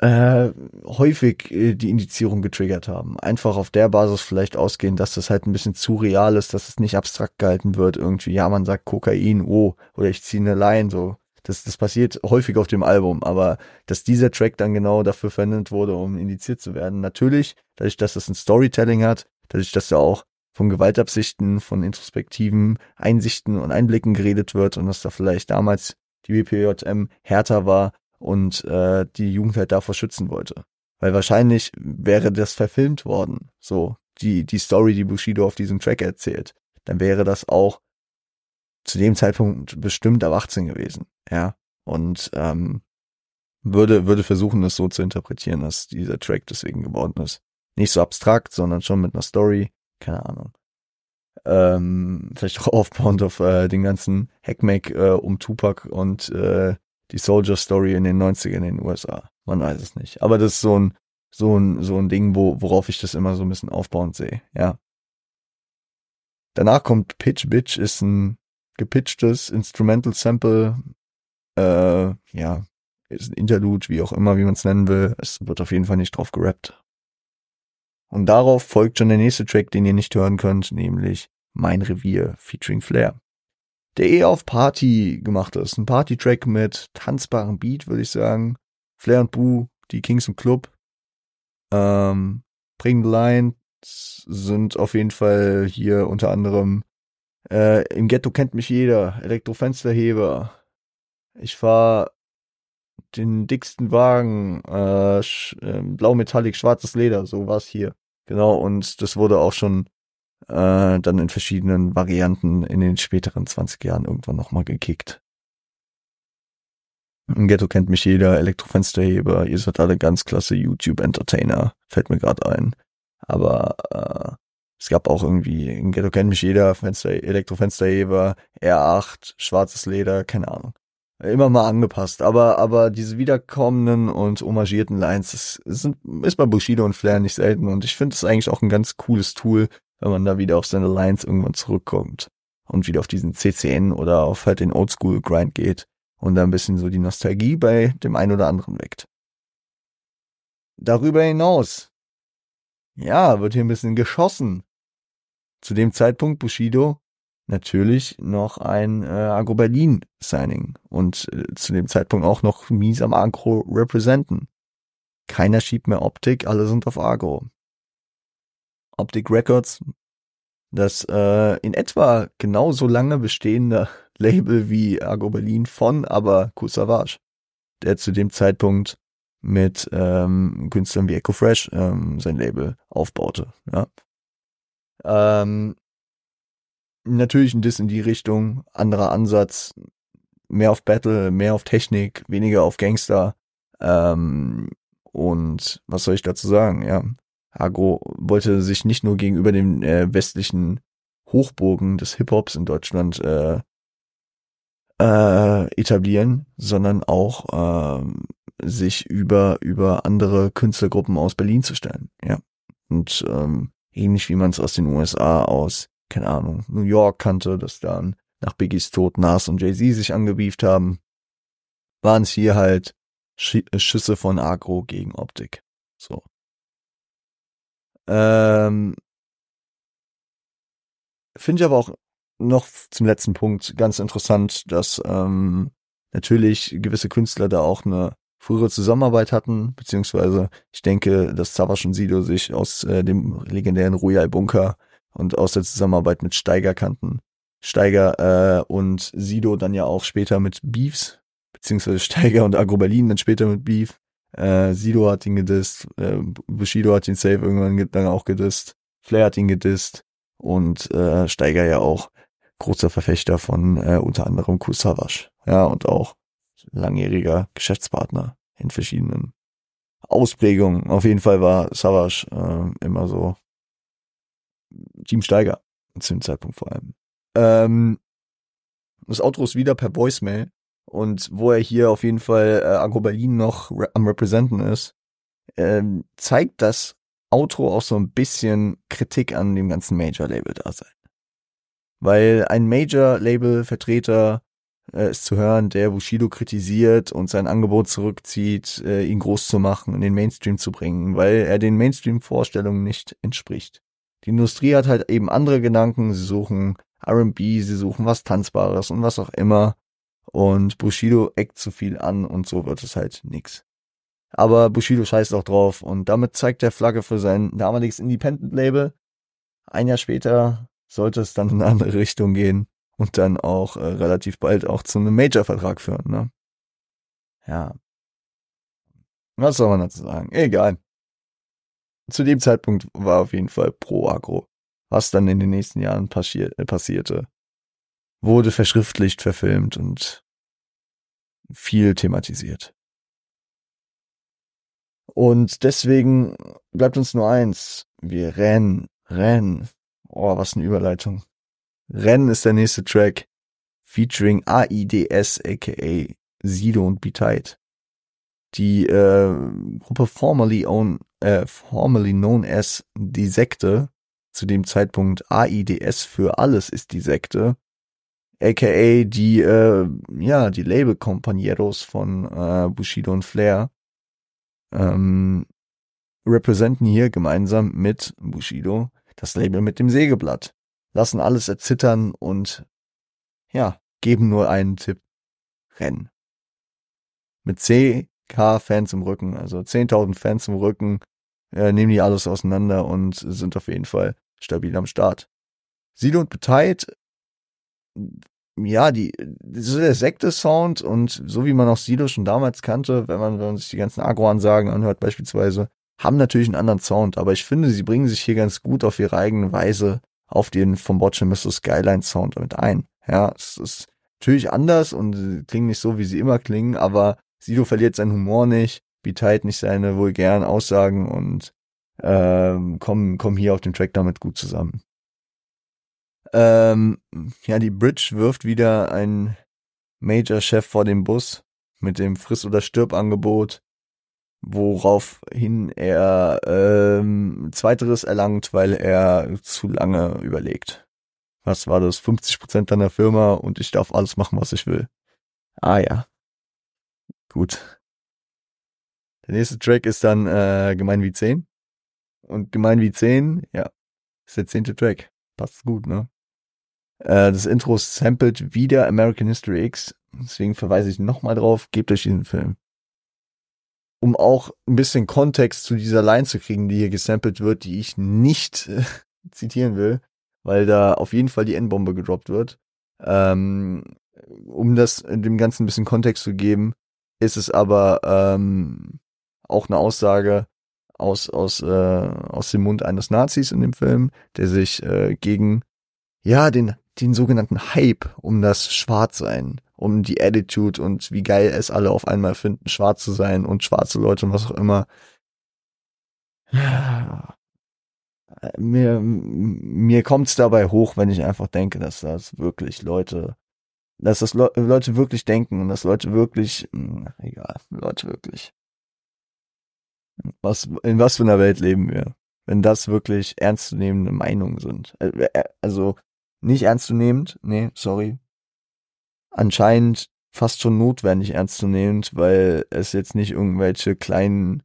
äh, häufig äh, die Indizierung getriggert haben. Einfach auf der Basis vielleicht ausgehen, dass das halt ein bisschen zu real ist, dass es nicht abstrakt gehalten wird. Irgendwie, ja, man sagt Kokain, oh, oder ich ziehe eine Line, so. Das, das passiert häufig auf dem Album, aber dass dieser Track dann genau dafür verwendet wurde, um indiziert zu werden. Natürlich, dadurch, dass das ein Storytelling hat, dadurch, dass da auch von Gewaltabsichten, von introspektiven Einsichten und Einblicken geredet wird und dass da vielleicht damals die WPJM härter war und äh, die Jugend halt davor schützen wollte. Weil wahrscheinlich wäre das verfilmt worden, so die, die Story, die Bushido auf diesem Track erzählt. Dann wäre das auch zu dem Zeitpunkt bestimmt ab 18 gewesen, ja. Und ähm, würde, würde versuchen, das so zu interpretieren, dass dieser Track deswegen geworden ist. Nicht so abstrakt, sondern schon mit einer Story. Keine Ahnung ähm, vielleicht auch aufbauend auf äh, den ganzen Hackmack äh, um Tupac und äh, die Soldier Story in den 90ern in den USA. Man weiß es nicht. Aber das ist so ein, so ein, so ein Ding, wo, worauf ich das immer so ein bisschen aufbauend sehe, ja. Danach kommt Pitch Bitch, ist ein gepitchtes Instrumental Sample, äh, ja, ist ein Interlude, wie auch immer, wie man es nennen will. Es wird auf jeden Fall nicht drauf gerappt. Und darauf folgt schon der nächste Track, den ihr nicht hören könnt, nämlich Mein Revier featuring Flair. Der eher auf Party gemacht ist. Ein Party-Track mit tanzbarem Beat, würde ich sagen. Flair und Boo, die Kings im Club, Ähm, Bring Lines sind auf jeden Fall hier unter anderem äh, im Ghetto kennt mich jeder, Elektrofensterheber. Ich fahr den dicksten Wagen, äh, äh, blau Metallic, schwarzes Leder, so war's hier. Genau, und das wurde auch schon äh, dann in verschiedenen Varianten in den späteren 20 Jahren irgendwann nochmal gekickt. Im Ghetto kennt mich jeder, Elektrofensterheber, ihr seid alle ganz klasse YouTube-Entertainer, fällt mir gerade ein. Aber äh, es gab auch irgendwie, im Ghetto kennt mich jeder, Fenster, Elektrofensterheber, R8, schwarzes Leder, keine Ahnung. Immer mal angepasst, aber, aber diese wiederkommenden und homagierten Lines, das sind, ist bei Bushido und Flair nicht selten und ich finde es eigentlich auch ein ganz cooles Tool, wenn man da wieder auf seine Lines irgendwann zurückkommt und wieder auf diesen CCN oder auf halt den Oldschool Grind geht und da ein bisschen so die Nostalgie bei dem einen oder anderen weckt. Darüber hinaus, ja, wird hier ein bisschen geschossen. Zu dem Zeitpunkt Bushido natürlich noch ein äh, Agro Berlin Signing und äh, zu dem Zeitpunkt auch noch mies am Agro representen. Keiner schiebt mehr Optik, alle sind auf Agro. Optic Records, das äh, in etwa genauso lange bestehende Label wie Argo Berlin von aber Kusavage, der zu dem Zeitpunkt mit ähm, Künstlern wie Echo Fresh ähm, sein Label aufbaute. Ja. Ähm, natürlich ein Diss in die Richtung, anderer Ansatz, mehr auf Battle, mehr auf Technik, weniger auf Gangster. Ähm, und was soll ich dazu sagen? Ja, Agro wollte sich nicht nur gegenüber den äh, westlichen Hochburgen des Hip-Hops in Deutschland äh, äh, etablieren, sondern auch äh, sich über über andere Künstlergruppen aus Berlin zu stellen. Ja und ähm, ähnlich wie man es aus den USA aus keine Ahnung New York kannte, dass dann nach Biggies Tod Nas und Jay Z sich angebieft haben, waren es hier halt Sch Schüsse von Agro gegen Optik. So ähm, Finde ich aber auch noch zum letzten Punkt ganz interessant, dass ähm, natürlich gewisse Künstler da auch eine frühere Zusammenarbeit hatten, beziehungsweise ich denke, dass Savas und Sido sich aus äh, dem legendären Royal Bunker und aus der Zusammenarbeit mit Steiger kannten. Steiger äh, und Sido dann ja auch später mit Beefs, beziehungsweise Steiger und Agro Berlin dann später mit Beef. Äh, Sido hat ihn gedisst, äh, Bushido hat ihn safe irgendwann dann auch gedisst, Flair hat ihn gedisst und äh, Steiger ja auch großer Verfechter von äh, unter anderem Kusawasch. Ja, und auch langjähriger Geschäftspartner in verschiedenen Ausprägungen. Auf jeden Fall war Savage äh, immer so Team Steiger zu dem Zeitpunkt vor allem. Ähm, das Outro ist wieder per Voicemail und wo er hier auf jeden Fall äh, Agro Berlin noch re am Representen ist, ähm, zeigt das Outro auch so ein bisschen Kritik an dem ganzen Major-Label da sein. Weil ein Major-Label-Vertreter äh, ist zu hören, der Bushido kritisiert und sein Angebot zurückzieht, äh, ihn groß zu machen, in den Mainstream zu bringen, weil er den Mainstream-Vorstellungen nicht entspricht. Die Industrie hat halt eben andere Gedanken, sie suchen R&B, sie suchen was Tanzbares und was auch immer und Bushido eckt zu viel an und so wird es halt nix. Aber Bushido scheißt auch drauf und damit zeigt er Flagge für sein damaliges Independent-Label. Ein Jahr später sollte es dann in eine andere Richtung gehen und dann auch äh, relativ bald auch zu einem Major-Vertrag führen, ne? Ja. Was soll man dazu sagen? Egal. Zu dem Zeitpunkt war auf jeden Fall pro Agro. Was dann in den nächsten Jahren passier äh, passierte, wurde verschriftlicht, verfilmt und viel thematisiert. Und deswegen bleibt uns nur eins. Wir rennen, rennen. Oh, was eine Überleitung. Rennen ist der nächste Track. Featuring AIDS, aka Sido und Beat Die äh, Gruppe formerly, own, äh, formerly known as die Sekte, zu dem Zeitpunkt AIDS für alles ist die Sekte, aka die, äh, ja, die Label-Companeros von äh, Bushido und Flair, ähm, representen hier gemeinsam mit Bushido das Label mit dem Sägeblatt, lassen alles erzittern und ja, geben nur einen Tipp. Rennen. Mit CK Fans im Rücken, also 10.000 Fans im Rücken, äh, nehmen die alles auseinander und sind auf jeden Fall stabil am Start. Sido und Beteit, ja, die, ist der Sekte-Sound und so wie man auch Sido schon damals kannte, wenn man, wenn man sich die ganzen Agro-Ansagen anhört beispielsweise, haben natürlich einen anderen Sound, aber ich finde, sie bringen sich hier ganz gut auf ihre eigene Weise auf den vom Botche Mr. Skyline Sound mit ein. Ja, es ist natürlich anders und klingen nicht so, wie sie immer klingen, aber Sido verliert seinen Humor nicht, Beteit nicht seine vulgären Aussagen und ähm, kommen, kommen hier auf dem Track damit gut zusammen. Ähm, ja, die Bridge wirft wieder ein Major-Chef vor dem Bus mit dem Friss- oder Stirb-Angebot, woraufhin er ähm, Zweiteres erlangt, weil er zu lange überlegt. Was war das? 50 Prozent deiner Firma und ich darf alles machen, was ich will. Ah ja. Gut. Der nächste Track ist dann äh, Gemein wie 10. Und Gemein wie 10, ja, ist der zehnte Track. Passt gut, ne? Äh, das Intro sampled wieder American History X. Deswegen verweise ich nochmal drauf, gebt euch diesen Film. Um auch ein bisschen Kontext zu dieser Line zu kriegen, die hier gesampelt wird, die ich nicht äh, zitieren will, weil da auf jeden Fall die N-Bombe gedroppt wird. Ähm, um das dem Ganzen ein bisschen Kontext zu geben, ist es aber ähm, auch eine Aussage aus aus äh, aus dem Mund eines Nazis in dem Film, der sich äh, gegen ja den den sogenannten Hype um das Schwarzsein, um die Attitude und wie geil es alle auf einmal finden, schwarz zu sein und schwarze Leute und was auch immer. Mir, mir kommt's dabei hoch, wenn ich einfach denke, dass das wirklich Leute, dass das Le Leute wirklich denken und dass Leute wirklich, mh, hm, egal, Leute wirklich. Was, in was für einer Welt leben wir? Wenn das wirklich ernstzunehmende Meinungen sind. Äh, äh, also, nicht ernstzunehmend, nee, sorry. Anscheinend fast schon notwendig ernstzunehmend, weil es jetzt nicht irgendwelche kleinen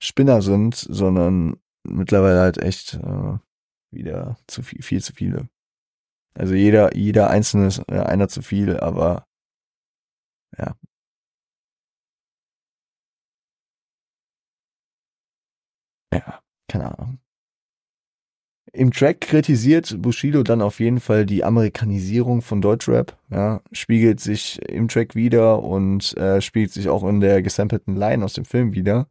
Spinner sind, sondern mittlerweile halt echt äh, wieder zu viel, viel zu viele. Also jeder, jeder einzelne ist äh, einer zu viel, aber ja. Ja, keine Ahnung. Im Track kritisiert Bushido dann auf jeden Fall die Amerikanisierung von Deutschrap, ja, spiegelt sich im Track wieder und äh, spiegelt sich auch in der gesampelten Line aus dem Film wieder.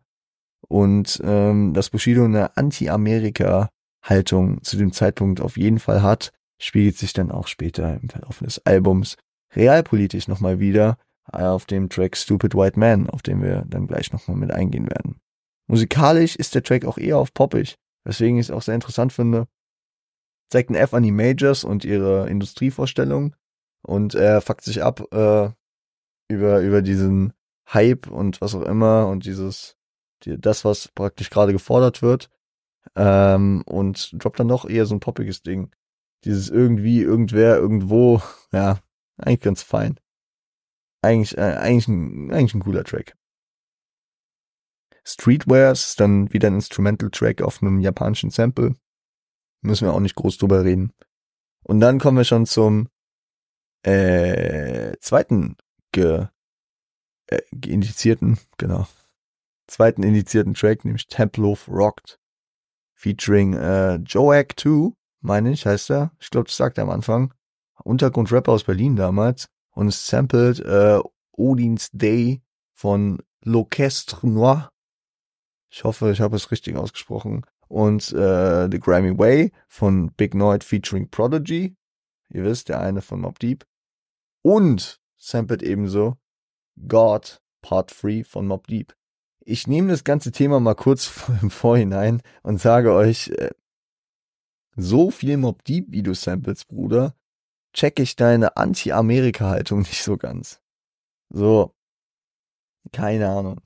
Und ähm, dass Bushido eine Anti-Amerika-Haltung zu dem Zeitpunkt auf jeden Fall hat, spiegelt sich dann auch später im Verlauf des Albums realpolitisch nochmal wieder äh, auf dem Track Stupid White Man, auf den wir dann gleich nochmal mit eingehen werden. Musikalisch ist der Track auch eher auf poppig, weswegen ich es auch sehr interessant finde. Zeigt ein F an die Majors und ihre Industrievorstellung und er fuckt sich ab äh, über, über diesen Hype und was auch immer und dieses, die, das, was praktisch gerade gefordert wird. Ähm, und droppt dann doch eher so ein poppiges Ding. Dieses irgendwie, irgendwer, irgendwo, ja, eigentlich ganz fein. Eigentlich, äh, eigentlich, ein, eigentlich ein cooler Track. Streetwears ist dann wieder ein Instrumental-Track auf einem japanischen Sample. Müssen wir auch nicht groß drüber reden. Und dann kommen wir schon zum äh, zweiten ge, äh, geindizierten, genau, zweiten indizierten Track, nämlich Tempelhof Rocked, featuring äh, Joak 2, meine ich, heißt er. Ich glaube, das sagt er am Anfang. Untergrundrapper aus Berlin damals. Und es sampled äh, Odins Day von L'Orchestre Noir ich hoffe, ich habe es richtig ausgesprochen. Und äh, The Grammy Way von Big Noid featuring Prodigy. Ihr wisst, der eine von Mob Deep. Und sampled ebenso God Part 3 von Mob Deep. Ich nehme das ganze Thema mal kurz im Vorhinein und sage euch, äh, so viel Mob Deep Video-Samples, Bruder, check ich deine Anti-Amerika-Haltung nicht so ganz. So, keine Ahnung.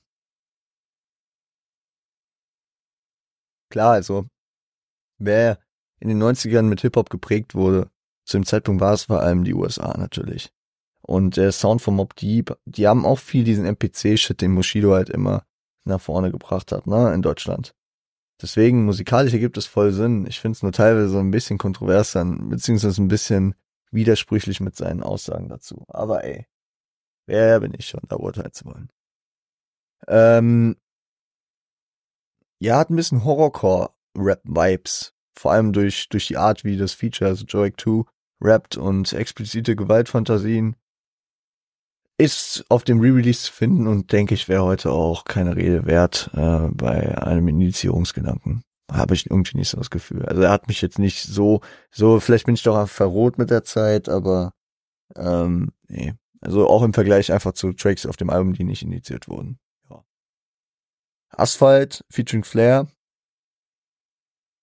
Klar, also wer in den 90ern mit Hip-Hop geprägt wurde, zu dem Zeitpunkt war es vor allem die USA natürlich. Und der Sound von Mob Deep, die haben auch viel diesen MPC-Shit, den Bushido halt immer nach vorne gebracht hat, ne, in Deutschland. Deswegen, musikalisch ergibt es voll Sinn. Ich finde es nur teilweise so ein bisschen kontrovers dann, beziehungsweise ein bisschen widersprüchlich mit seinen Aussagen dazu. Aber ey, wer bin ich schon, da urteilen zu wollen? Ähm, ja, hat ein bisschen Horrorcore-Rap-Vibes. Vor allem durch, durch die Art, wie das Feature, also Joic 2, rappt und explizite Gewaltfantasien. Ist auf dem Re-Release zu finden und denke ich, wäre heute auch keine Rede wert äh, bei einem Initiierungsgedanken. Habe ich irgendwie nicht so das Gefühl. Also er hat mich jetzt nicht so, so, vielleicht bin ich doch verrot mit der Zeit, aber ähm, nee. Also auch im Vergleich einfach zu Tracks auf dem Album, die nicht initiiert wurden. Ja. Asphalt featuring Flair.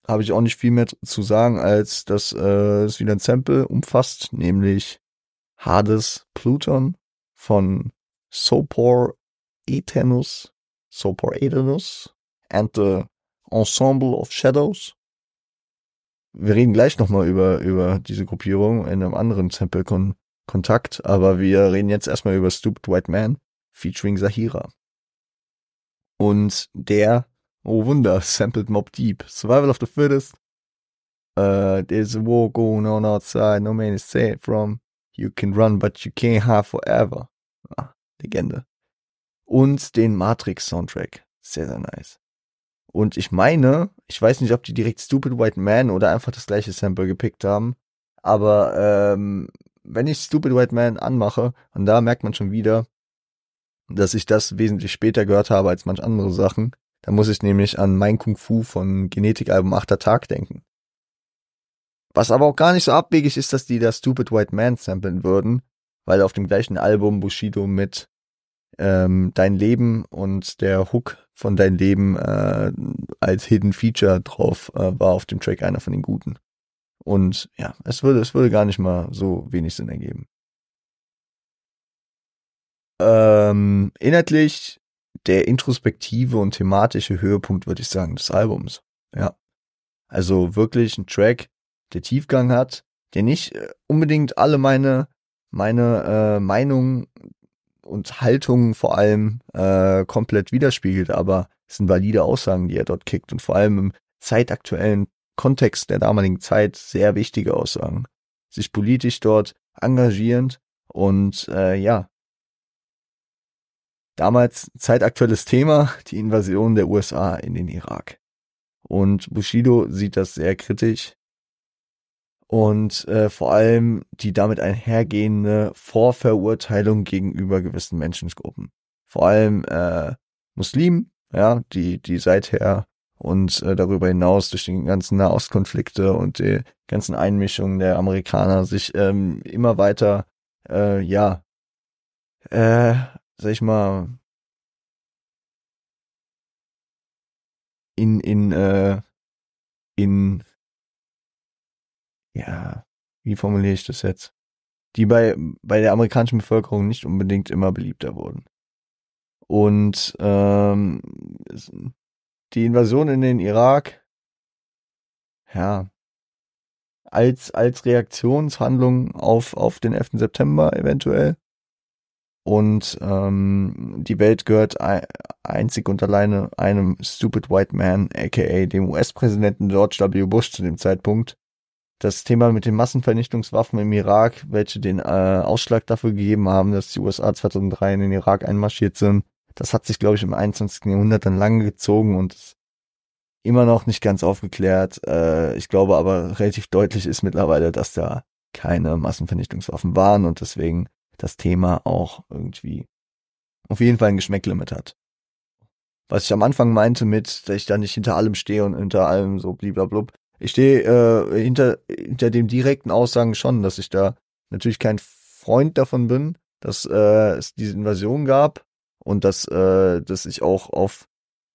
Habe ich auch nicht viel mehr zu sagen, als dass äh, es wieder ein Sample umfasst, nämlich Hades Pluton von Sopor Eternus, Sopor Eternus and the Ensemble of Shadows. Wir reden gleich nochmal über, über diese Gruppierung in einem anderen Sample kon Kontakt, aber wir reden jetzt erstmal über Stupid White Man featuring Sahira. Und der, oh Wunder, sampled Mob Deep, Survival of the Fittest. Uh, there's a war going on outside, no man is safe from. You can run, but you can't hide forever. Ah, Legende. Und den Matrix-Soundtrack. Sehr, sehr nice. Und ich meine, ich weiß nicht, ob die direkt Stupid White Man oder einfach das gleiche Sample gepickt haben, aber ähm, wenn ich Stupid White Man anmache, und da merkt man schon wieder, dass ich das wesentlich später gehört habe als manch andere Sachen, da muss ich nämlich an Mein Kung Fu von Genetikalbum 8. Tag denken. Was aber auch gar nicht so abwegig ist, dass die da Stupid White Man samplen würden, weil auf dem gleichen Album Bushido mit ähm, Dein Leben und der Hook von Dein Leben äh, als Hidden Feature drauf äh, war auf dem Track einer von den guten. Und ja, es würde, es würde gar nicht mal so wenig Sinn ergeben. Ähm, inhaltlich der introspektive und thematische Höhepunkt, würde ich sagen, des Albums. Ja. Also wirklich ein Track, der Tiefgang hat, der nicht äh, unbedingt alle meine, meine äh, Meinungen und Haltungen vor allem äh, komplett widerspiegelt, aber es sind valide Aussagen, die er dort kickt und vor allem im zeitaktuellen Kontext der damaligen Zeit sehr wichtige Aussagen. Sich politisch dort engagierend und äh, ja. Damals zeitaktuelles Thema, die Invasion der USA in den Irak. Und Bushido sieht das sehr kritisch. Und äh, vor allem die damit einhergehende Vorverurteilung gegenüber gewissen Menschengruppen. Vor allem äh, Muslimen, ja, die, die seither und äh, darüber hinaus durch die ganzen Nahostkonflikte und die ganzen Einmischungen der Amerikaner sich ähm, immer weiter, äh, ja, äh, sag ich mal, in, in, äh, in, ja, wie formuliere ich das jetzt? Die bei, bei der amerikanischen Bevölkerung nicht unbedingt immer beliebter wurden. Und ähm, die Invasion in den Irak, ja, als, als Reaktionshandlung auf, auf den 11. September eventuell. Und ähm, die Welt gehört einzig und alleine einem Stupid White Man, aka dem US-Präsidenten George W. Bush zu dem Zeitpunkt. Das Thema mit den Massenvernichtungswaffen im Irak, welche den äh, Ausschlag dafür gegeben haben, dass die USA 2003 in den Irak einmarschiert sind, das hat sich, glaube ich, im 21. Jahrhundert dann lange gezogen und immer noch nicht ganz aufgeklärt. Äh, ich glaube aber relativ deutlich ist mittlerweile, dass da keine Massenvernichtungswaffen waren und deswegen das Thema auch irgendwie auf jeden Fall ein Geschmäcklimit hat. Was ich am Anfang meinte mit, dass ich da nicht hinter allem stehe und hinter allem so bliblablub. Ich stehe äh, hinter, hinter dem direkten Aussagen schon, dass ich da natürlich kein Freund davon bin, dass äh, es diese Invasion gab und dass äh, das sich auch auf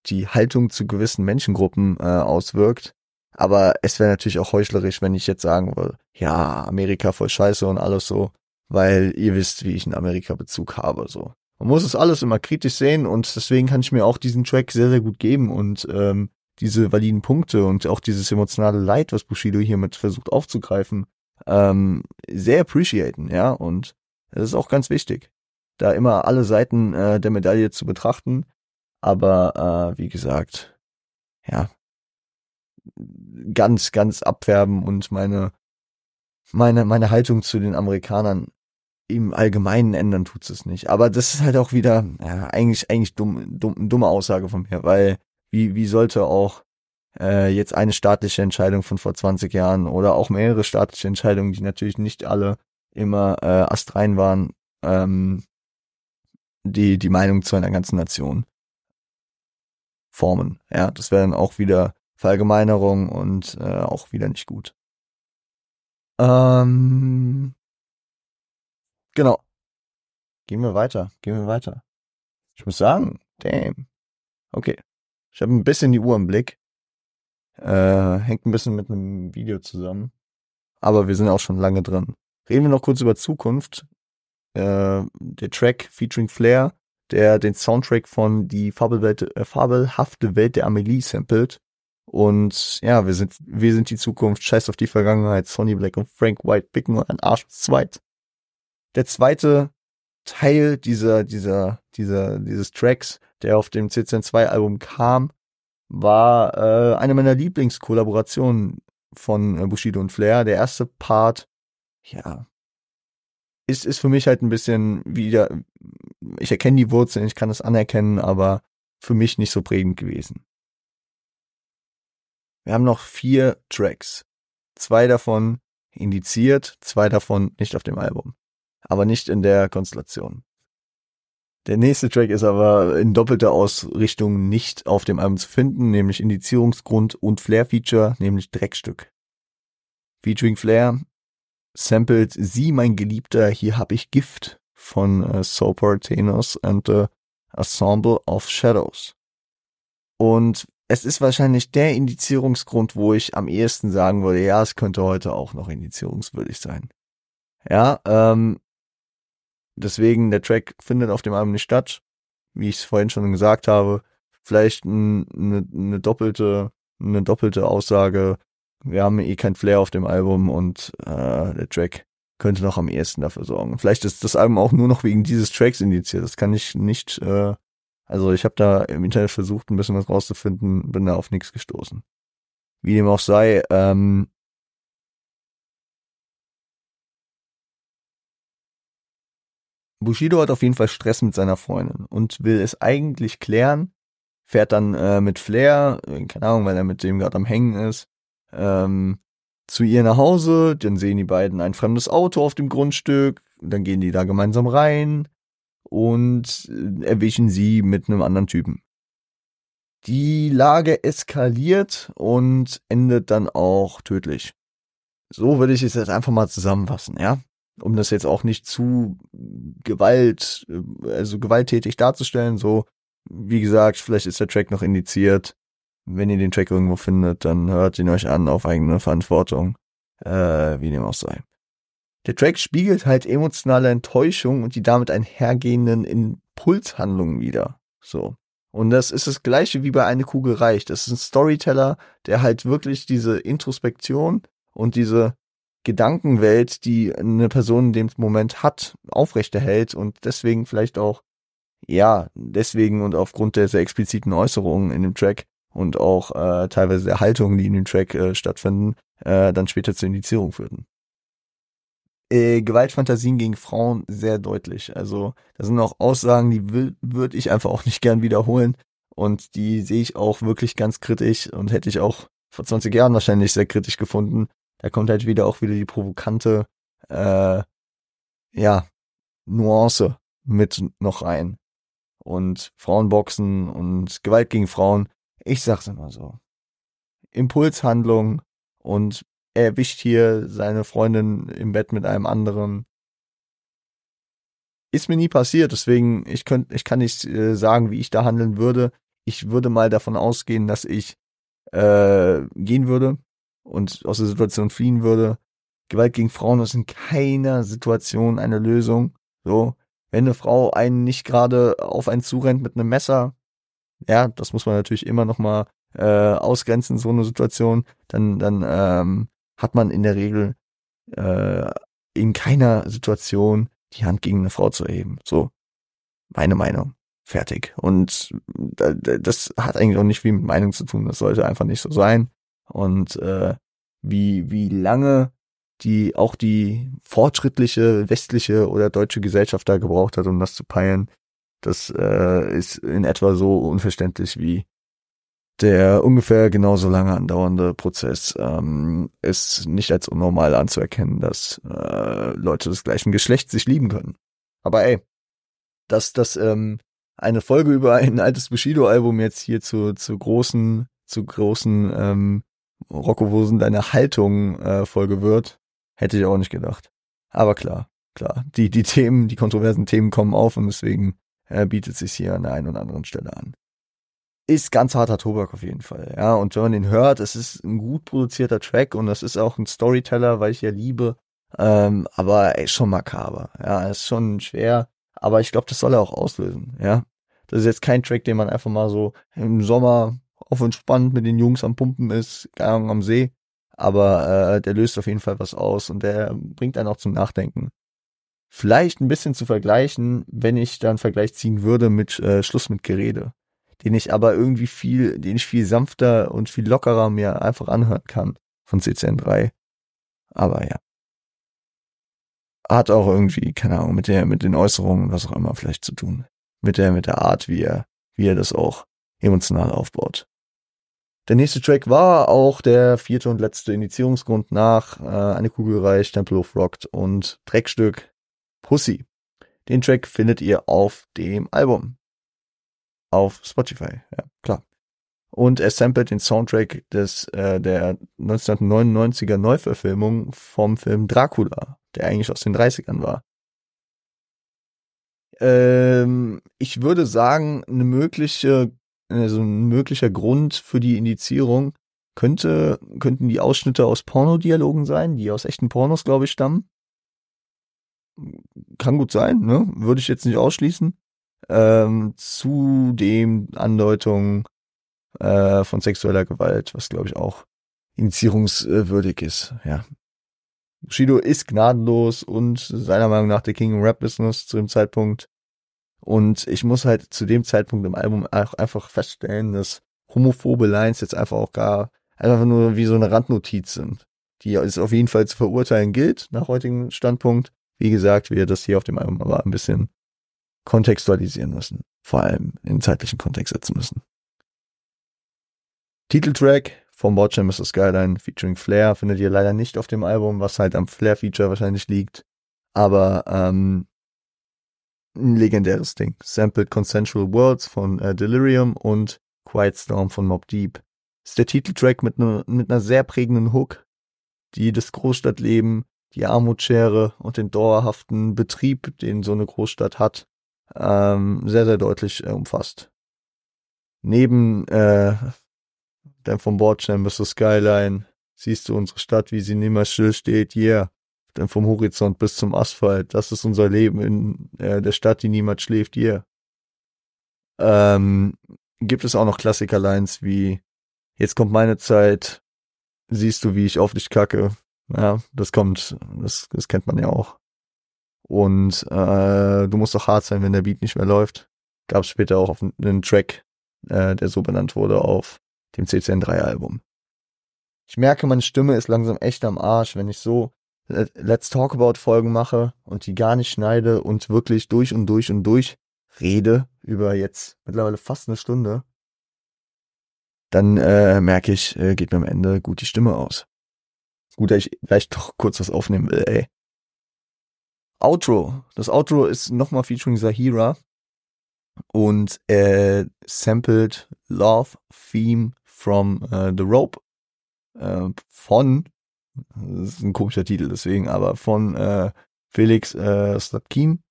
die Haltung zu gewissen Menschengruppen äh, auswirkt. Aber es wäre natürlich auch heuchlerisch, wenn ich jetzt sagen würde, ja, Amerika voll scheiße und alles so, weil ihr wisst, wie ich einen Amerika-Bezug habe. So. Man muss es alles immer kritisch sehen und deswegen kann ich mir auch diesen Track sehr, sehr gut geben und ähm, diese validen Punkte und auch dieses emotionale Leid, was Bushido hiermit versucht aufzugreifen, ähm, sehr appreciaten, ja, und das ist auch ganz wichtig da immer alle Seiten äh, der Medaille zu betrachten. Aber äh, wie gesagt, ja, ganz, ganz abfärben und meine, meine, meine Haltung zu den Amerikanern im Allgemeinen ändern tut's es nicht. Aber das ist halt auch wieder, ja, eigentlich, eigentlich dumm, dumm, dumme Aussage von mir, weil wie, wie sollte auch äh, jetzt eine staatliche Entscheidung von vor 20 Jahren oder auch mehrere staatliche Entscheidungen, die natürlich nicht alle immer äh, astrein waren, ähm, die, die Meinung zu einer ganzen Nation formen. Ja, das wäre dann auch wieder Verallgemeinerung und äh, auch wieder nicht gut. Ähm, genau. Gehen wir weiter, gehen wir weiter. Ich muss sagen, damn. Okay. Ich habe ein bisschen die Uhr im Blick. Äh, hängt ein bisschen mit einem Video zusammen. Aber wir sind auch schon lange drin. Reden wir noch kurz über Zukunft. Äh, der Track featuring Flair, der den Soundtrack von die Fabelwelt, äh, fabelhafte Welt der Amelie samplet. Und ja, wir sind, wir sind die Zukunft, scheiß auf die Vergangenheit, Sonny Black und Frank White picken ein Arsch zweit. Der zweite Teil dieser, dieser, dieser, dieses Tracks, der auf dem CCN2 Album kam, war äh, eine meiner Lieblingskollaborationen von äh, Bushido und Flair. Der erste Part, ja, ist, ist für mich halt ein bisschen wieder, ich erkenne die Wurzeln, ich kann es anerkennen, aber für mich nicht so prägend gewesen. Wir haben noch vier Tracks. Zwei davon indiziert, zwei davon nicht auf dem Album. Aber nicht in der Konstellation. Der nächste Track ist aber in doppelter Ausrichtung nicht auf dem Album zu finden, nämlich Indizierungsgrund und Flair-Feature, nämlich Dreckstück. Featuring Flair sampled Sie, mein Geliebter, hier hab ich Gift von äh, Soper Tenors and the Ensemble of Shadows. Und es ist wahrscheinlich der Indizierungsgrund, wo ich am ehesten sagen würde, ja, es könnte heute auch noch indizierungswürdig sein. Ja, ähm, deswegen, der Track findet auf dem Album nicht statt, wie ich es vorhin schon gesagt habe. Vielleicht eine, eine doppelte, eine doppelte Aussage. Wir haben eh kein Flair auf dem Album und äh, der Track könnte noch am ehesten dafür sorgen. Vielleicht ist das Album auch nur noch wegen dieses Tracks indiziert. Das kann ich nicht äh, also ich habe da im Internet versucht, ein bisschen was rauszufinden, bin da auf nichts gestoßen. Wie dem auch sei, ähm, Bushido hat auf jeden Fall Stress mit seiner Freundin und will es eigentlich klären, fährt dann äh, mit Flair, äh, keine Ahnung, weil er mit dem gerade am Hängen ist, ähm, zu ihr nach Hause, dann sehen die beiden ein fremdes Auto auf dem Grundstück, dann gehen die da gemeinsam rein, und äh, erwischen sie mit einem anderen Typen. Die Lage eskaliert und endet dann auch tödlich. So würde ich es jetzt einfach mal zusammenfassen, ja? Um das jetzt auch nicht zu Gewalt, äh, also gewalttätig darzustellen, so, wie gesagt, vielleicht ist der Track noch indiziert. Wenn ihr den Track irgendwo findet, dann hört ihn euch an auf eigene Verantwortung, äh, wie dem auch sei. Der Track spiegelt halt emotionale Enttäuschung und die damit einhergehenden Impulshandlungen wieder. So. Und das ist das gleiche wie bei Eine Kugel reicht. Das ist ein Storyteller, der halt wirklich diese Introspektion und diese Gedankenwelt, die eine Person in dem Moment hat, aufrechterhält und deswegen vielleicht auch, ja, deswegen und aufgrund der sehr expliziten Äußerungen in dem Track und auch äh, teilweise der Haltungen, die in dem Track äh, stattfinden, äh, dann später zur Indizierung führten äh, Gewaltfantasien gegen Frauen sehr deutlich. Also da sind auch Aussagen, die würde ich einfach auch nicht gern wiederholen. Und die sehe ich auch wirklich ganz kritisch und hätte ich auch vor 20 Jahren wahrscheinlich sehr kritisch gefunden. Da kommt halt wieder auch wieder die provokante, äh, ja, Nuance mit noch rein. Und Frauenboxen und Gewalt gegen Frauen, ich sag's immer so. Impulshandlung und er erwischt hier seine Freundin im Bett mit einem anderen. Ist mir nie passiert, deswegen ich könnte, ich kann nicht äh, sagen, wie ich da handeln würde. Ich würde mal davon ausgehen, dass ich äh, gehen würde und aus der Situation fliehen würde. Gewalt gegen Frauen ist in keiner Situation eine Lösung. So, wenn eine Frau einen nicht gerade auf einen zurennt mit einem Messer, ja, das muss man natürlich immer noch mal äh, ausgrenzen, so eine Situation, dann, dann ähm, hat man in der Regel äh, in keiner Situation die Hand gegen eine Frau zu erheben. So, meine Meinung. Fertig. Und das hat eigentlich auch nicht viel mit Meinung zu tun. Das sollte einfach nicht so sein. Und äh, wie, wie lange die auch die fortschrittliche westliche oder deutsche Gesellschaft da gebraucht hat, um das zu peilen, das äh, ist in etwa so unverständlich wie der ungefähr genauso lange andauernde Prozess ähm, ist nicht als unnormal anzuerkennen, dass äh, Leute des gleichen Geschlechts sich lieben können. Aber ey, dass das ähm, eine Folge über ein altes Bushido-Album jetzt hier zu, zu großen, zu großen ähm, Rocco, wo sind deine Haltung äh, Folge wird, hätte ich auch nicht gedacht. Aber klar, klar, die, die Themen, die kontroversen Themen kommen auf und deswegen äh, bietet sich hier an der einen oder anderen Stelle an ist ganz harter Tobak auf jeden Fall. Ja, und wenn man den hört, es ist ein gut produzierter Track und das ist auch ein Storyteller, weil ich ja liebe. Ähm, aber ey, schon makaber. Ja, ist schon schwer. Aber ich glaube, das soll er auch auslösen. Ja, das ist jetzt kein Track, den man einfach mal so im Sommer auf entspannt mit den Jungs am Pumpen ist, gar am See. Aber äh, der löst auf jeden Fall was aus und der bringt einen auch zum Nachdenken. Vielleicht ein bisschen zu vergleichen, wenn ich dann Vergleich ziehen würde mit äh, Schluss mit Gerede den ich aber irgendwie viel, den ich viel sanfter und viel lockerer mir einfach anhören kann von CCN3. Aber ja. Hat auch irgendwie, keine Ahnung, mit der, mit den Äußerungen, was auch immer vielleicht zu tun. Mit der, mit der Art, wie er, wie er das auch emotional aufbaut. Der nächste Track war auch der vierte und letzte Indizierungsgrund nach äh, Eine Kugel reicht, Temple of Rocked und Dreckstück Pussy. Den Track findet ihr auf dem Album auf Spotify, ja, klar. Und er samplet den Soundtrack des äh, der 1999er Neuverfilmung vom Film Dracula, der eigentlich aus den 30ern war. Ähm, ich würde sagen, eine mögliche, also ein möglicher Grund für die Indizierung könnte, könnten die Ausschnitte aus Pornodialogen sein, die aus echten Pornos, glaube ich, stammen. Kann gut sein, ne? Würde ich jetzt nicht ausschließen ähm, zudem Andeutung äh, von sexueller Gewalt, was glaube ich auch initiierungswürdig ist. Ja. Bushido ist gnadenlos und seiner Meinung nach der King im Rap-Business zu dem Zeitpunkt. Und ich muss halt zu dem Zeitpunkt im Album auch einfach feststellen, dass homophobe Lines jetzt einfach auch gar einfach nur wie so eine Randnotiz sind, die es auf jeden Fall zu verurteilen gilt, nach heutigem Standpunkt. Wie gesagt, wir das hier auf dem Album aber ein bisschen kontextualisieren müssen, vor allem in zeitlichen Kontext setzen müssen. Titeltrack vom Watcher Mr. Skyline featuring Flair findet ihr leider nicht auf dem Album, was halt am Flair-Feature wahrscheinlich liegt. Aber ähm, ein legendäres Ding. Sampled Consensual Worlds von äh, Delirium und Quiet Storm von Mob Deep. Ist der Titeltrack mit, ne, mit einer sehr prägenden Hook, die das Großstadtleben, die Armutsschere und den dauerhaften Betrieb, den so eine Großstadt hat, ähm, sehr, sehr deutlich äh, umfasst. Neben äh, dem vom Bordstein bis zur Skyline siehst du unsere Stadt, wie sie niemals still steht, yeah. Vom Horizont bis zum Asphalt, das ist unser Leben in äh, der Stadt, die niemals schläft, yeah. Ähm, gibt es auch noch Klassiker-Lines wie Jetzt kommt meine Zeit, siehst du, wie ich auf dich kacke. Ja, das kommt, das, das kennt man ja auch. Und äh, du musst doch hart sein, wenn der Beat nicht mehr läuft. Gab es später auch auf einen Track, äh, der so benannt wurde, auf dem CCN3-Album. Ich merke, meine Stimme ist langsam echt am Arsch, wenn ich so Let's Talk About Folgen mache und die gar nicht schneide und wirklich durch und durch und durch rede über jetzt mittlerweile fast eine Stunde, dann äh, merke ich, äh, geht mir am Ende gut die Stimme aus. Gut, dass ich gleich doch kurz was aufnehmen will, ey. Outro. Das Outro ist nochmal featuring Zahira und äh, sampled Love Theme from uh, The Rope äh, von, das ist ein komischer Titel deswegen, aber von äh, Felix äh, Slapkin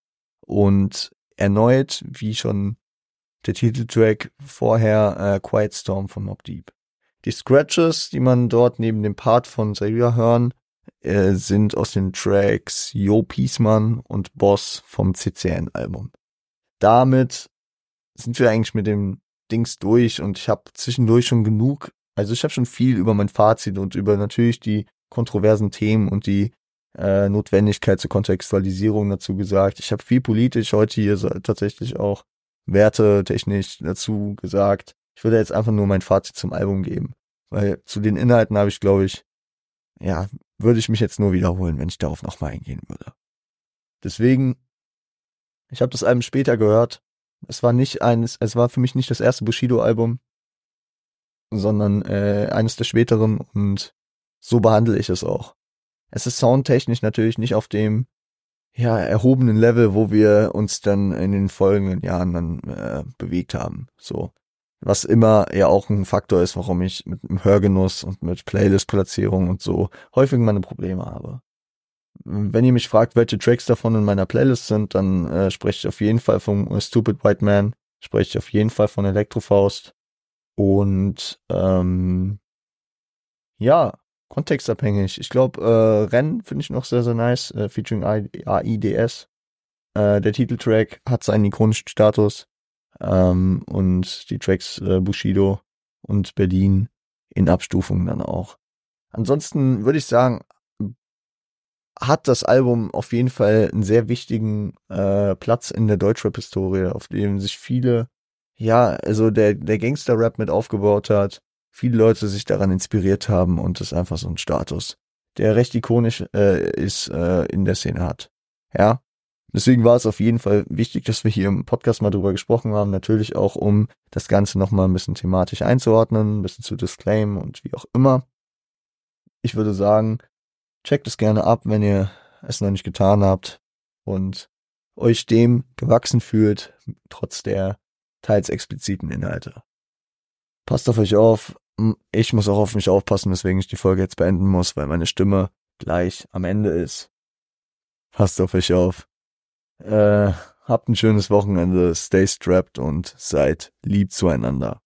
und erneut, wie schon der Titeltrack vorher, äh, Quiet Storm von Mob Deep. Die Scratches, die man dort neben dem Part von Zahira hören, äh, sind aus den Tracks Jo Piesmann und Boss vom CCN-Album. Damit sind wir eigentlich mit dem Dings durch und ich habe zwischendurch schon genug, also ich habe schon viel über mein Fazit und über natürlich die kontroversen Themen und die äh, Notwendigkeit zur Kontextualisierung dazu gesagt. Ich habe viel politisch heute hier tatsächlich auch wertetechnisch dazu gesagt. Ich würde jetzt einfach nur mein Fazit zum Album geben, weil zu den Inhalten habe ich, glaube ich, ja, würde ich mich jetzt nur wiederholen, wenn ich darauf nochmal eingehen würde. Deswegen, ich habe das Album später gehört. Es war nicht eines, es war für mich nicht das erste Bushido-Album. sondern äh, eines der späteren und so behandle ich es auch. Es ist soundtechnisch natürlich nicht auf dem ja erhobenen Level, wo wir uns dann in den folgenden Jahren dann äh, bewegt haben. So, was immer ja auch ein Faktor ist, warum ich mit dem Hörgenuss und mit Playlist-Platzierung und so häufig meine Probleme habe. Wenn ihr mich fragt, welche Tracks davon in meiner Playlist sind, dann äh, spreche ich auf jeden Fall vom Stupid White Man, spreche ich auf jeden Fall von Elektrofaust und ähm, ja, kontextabhängig. Ich glaube, äh, Rennen finde ich noch sehr, sehr nice, äh, featuring AIDS. Äh, der Titeltrack hat seinen ikonischen Status ähm, und die Tracks äh, Bushido und Berlin in Abstufung dann auch. Ansonsten würde ich sagen, hat das Album auf jeden Fall einen sehr wichtigen äh, Platz in der Deutschrap-Historie, auf dem sich viele, ja, also der, der Gangster-Rap mit aufgebaut hat, viele Leute sich daran inspiriert haben und es einfach so ein Status, der recht ikonisch äh, ist, äh, in der Szene hat. Ja, Deswegen war es auf jeden Fall wichtig, dass wir hier im Podcast mal drüber gesprochen haben. Natürlich auch, um das Ganze nochmal ein bisschen thematisch einzuordnen, ein bisschen zu disclaimen und wie auch immer. Ich würde sagen, checkt es gerne ab, wenn ihr es noch nicht getan habt und euch dem gewachsen fühlt, trotz der teils expliziten Inhalte. Passt auf euch auf. Ich muss auch auf mich aufpassen, weswegen ich die Folge jetzt beenden muss, weil meine Stimme gleich am Ende ist. Passt auf euch auf. Äh, habt ein schönes Wochenende, stay strapped und seid lieb zueinander.